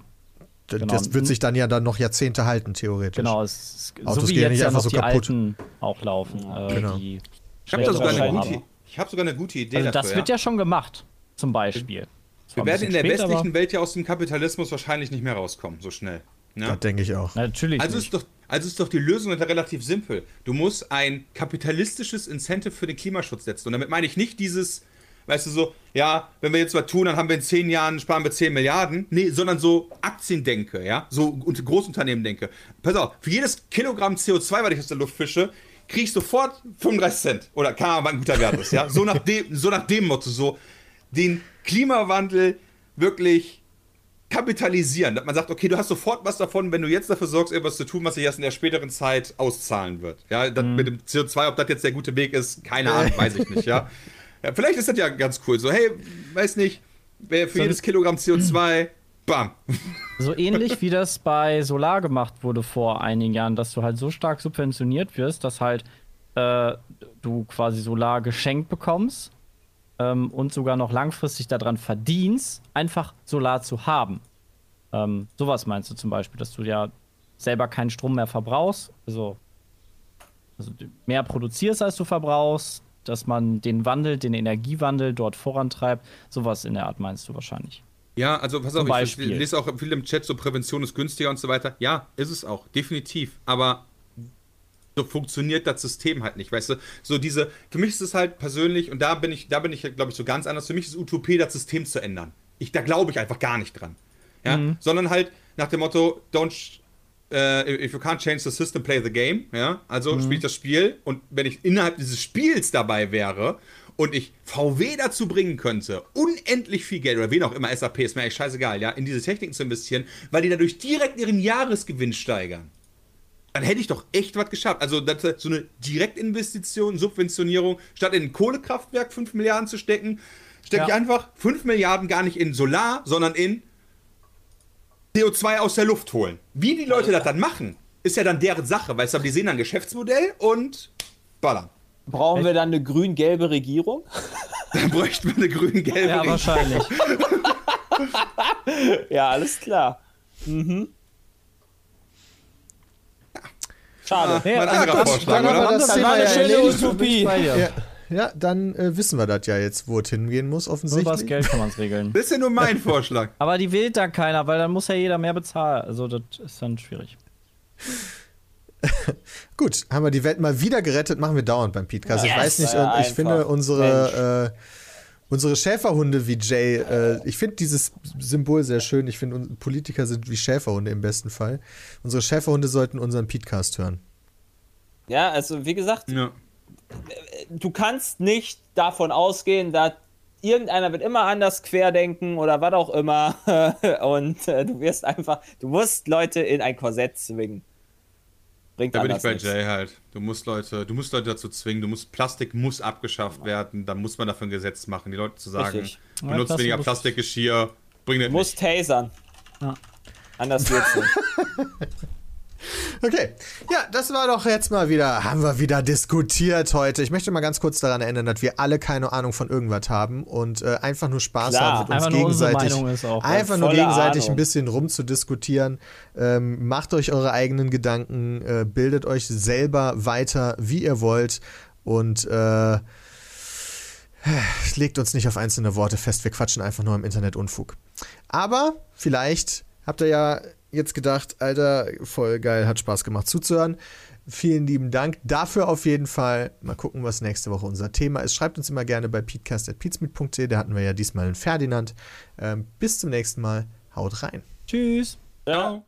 Genau. das wird sich dann ja dann noch Jahrzehnte halten, theoretisch. Genau, es, Autos so wie gehen jetzt nicht ja einfach so kaputt. auch laufen. Äh, Genau. die Ich habe da sogar eine gute, ich hab sogar eine gute Idee Also das dafür. wird ja schon gemacht, zum Beispiel. Wir werden in der spät, westlichen Welt ja aus dem Kapitalismus wahrscheinlich nicht mehr rauskommen, so schnell. Ne? Das denke ich auch. Natürlich Also nicht. ist, doch, also ist doch die Lösung relativ simpel. Du musst ein kapitalistisches Incentive für den Klimaschutz setzen. Und damit meine ich nicht dieses, weißt du, so, ja, wenn wir jetzt was tun, dann haben wir in 10 Jahren, sparen wir 10 Milliarden. Nee, sondern so Aktiendenke, ja, so und Großunternehmen denke. Pass auf, für jedes Kilogramm CO2, was ich aus der Luft fische, krieg ich sofort 35 Cent. Oder keine Ahnung, was ein guter Wert ist, ja. So nach dem, so nach dem Motto, so den Klimawandel wirklich kapitalisieren, dass man sagt, okay, du hast sofort was davon, wenn du jetzt dafür sorgst, etwas zu tun, was sich erst in der späteren Zeit auszahlen wird. Ja, das mit dem CO2, ob das jetzt der gute Weg ist, keine Ahnung, weiß ich nicht, ja. ja. Vielleicht ist das ja ganz cool, so, hey, weiß nicht, wer für So- jedes Kilogramm CO2, bam. So ähnlich wie das bei Solar gemacht wurde vor einigen Jahren, dass du halt so stark subventioniert wirst, dass halt äh, du quasi Solar geschenkt bekommst ähm, und sogar noch langfristig daran verdienst, einfach Solar zu haben. Ähm, sowas meinst du zum Beispiel, dass du ja selber keinen Strom mehr verbrauchst, also, also mehr produzierst, als du verbrauchst, dass man den Wandel, den Energiewandel dort vorantreibt. Sowas in der Art meinst du wahrscheinlich. Ja, also pass auf, ich Beispiel. lese auch viel im Chat, so Prävention ist günstiger und so weiter. Ja, ist es auch, definitiv. Aber so funktioniert das System halt nicht, weißt du? So diese, für mich ist es halt persönlich, und da bin ich, da bin ich, glaube ich, so ganz anders, für mich ist Utopie, das System zu ändern. Ich, da glaube ich einfach gar nicht dran. Ja, sondern halt nach dem Motto, don't, äh, if you can't change the system, play the game. Ja, also spiele ich das Spiel und wenn ich innerhalb dieses Spiels dabei wäre und ich VW dazu bringen könnte, unendlich viel Geld oder wen auch immer, SAP, ist mir eigentlich scheißegal, ja, in diese Techniken zu investieren, weil die dadurch direkt ihren Jahresgewinn steigern dann hätte ich doch echt was geschafft. Also das, so eine Direktinvestition, Subventionierung, statt in ein Kohlekraftwerk 5 Milliarden zu stecken, stecke Ja. ich einfach 5 Milliarden gar nicht in Solar, sondern in CO2 aus der Luft holen. Wie die Leute das dann machen, ist ja dann deren Sache, weißt du, die sehen dann ein Geschäftsmodell und ballern. Brauchen wir dann eine grün-gelbe Regierung? Dann bräuchten wir eine grün-gelbe Ja, Regierung. wahrscheinlich. Ja, alles klar. Mhm. Schade. Mein Ja, anderer gut, Vorschlag, dann oder? das Das Thema war eine ja schöne. Utopie. Ja, dann äh, wissen wir das ja jetzt, wo es hingehen muss, Nur übers offensichtlich. Geld kann man es regeln. Das ist ja nur mein Vorschlag. Aber die wählt da keiner, weil dann muss ja jeder mehr bezahlen. Also das ist dann schwierig. Gut, haben wir die Welt mal wieder gerettet, machen wir dauernd beim Podcast. ich Yes, weiß nicht, und ich einfach. finde unsere, äh, unsere Schäferhunde wie Jay, äh, ich finde dieses Symbol sehr schön. Ich finde, Politiker sind wie Schäferhunde im besten Fall. Unsere Schäferhunde sollten unseren Podcast hören. Ja, also wie gesagt, Ja. du kannst nicht davon ausgehen, dass irgendeiner wird immer anders querdenken oder was auch immer und äh, du wirst einfach, du musst Leute in ein Korsett zwingen. Bringt Da bin ich bei nichts. Jay halt. Du musst Leute, du musst Leute dazu zwingen, du musst Plastik muss abgeschafft werden, dann muss man dafür ein Gesetz machen, die Leute zu sagen, Richtig. Ja, benutzt Plastik weniger muss- Plastikgeschirr, bring musst nicht. tasern. Ja. Anders wird's nicht. Okay, ja, das war doch jetzt mal wieder, haben wir wieder diskutiert heute. Ich möchte mal ganz kurz daran erinnern, dass wir alle keine Ahnung von irgendwas haben und äh, einfach nur Spaß Klar. haben, mit uns gegenseitig, auch. einfach nur Volle gegenseitig Ahnung. ein bisschen rumzudiskutieren. Ähm, macht euch eure eigenen Gedanken, äh, bildet euch selber weiter, wie ihr wollt und äh, legt uns nicht auf einzelne Worte fest. Wir quatschen einfach nur im Internet Unfug. Aber vielleicht habt ihr ja jetzt gedacht, Alter, voll geil, hat Spaß gemacht zuzuhören. Vielen lieben Dank dafür auf jeden Fall. Mal gucken, was nächste Woche unser Thema ist. Schreibt uns immer gerne bei peatcast.peatsmeet.de. Da hatten wir ja diesmal einen Ferdinand. Ähm, bis zum nächsten Mal. Haut rein. Tschüss. Ja. Ciao.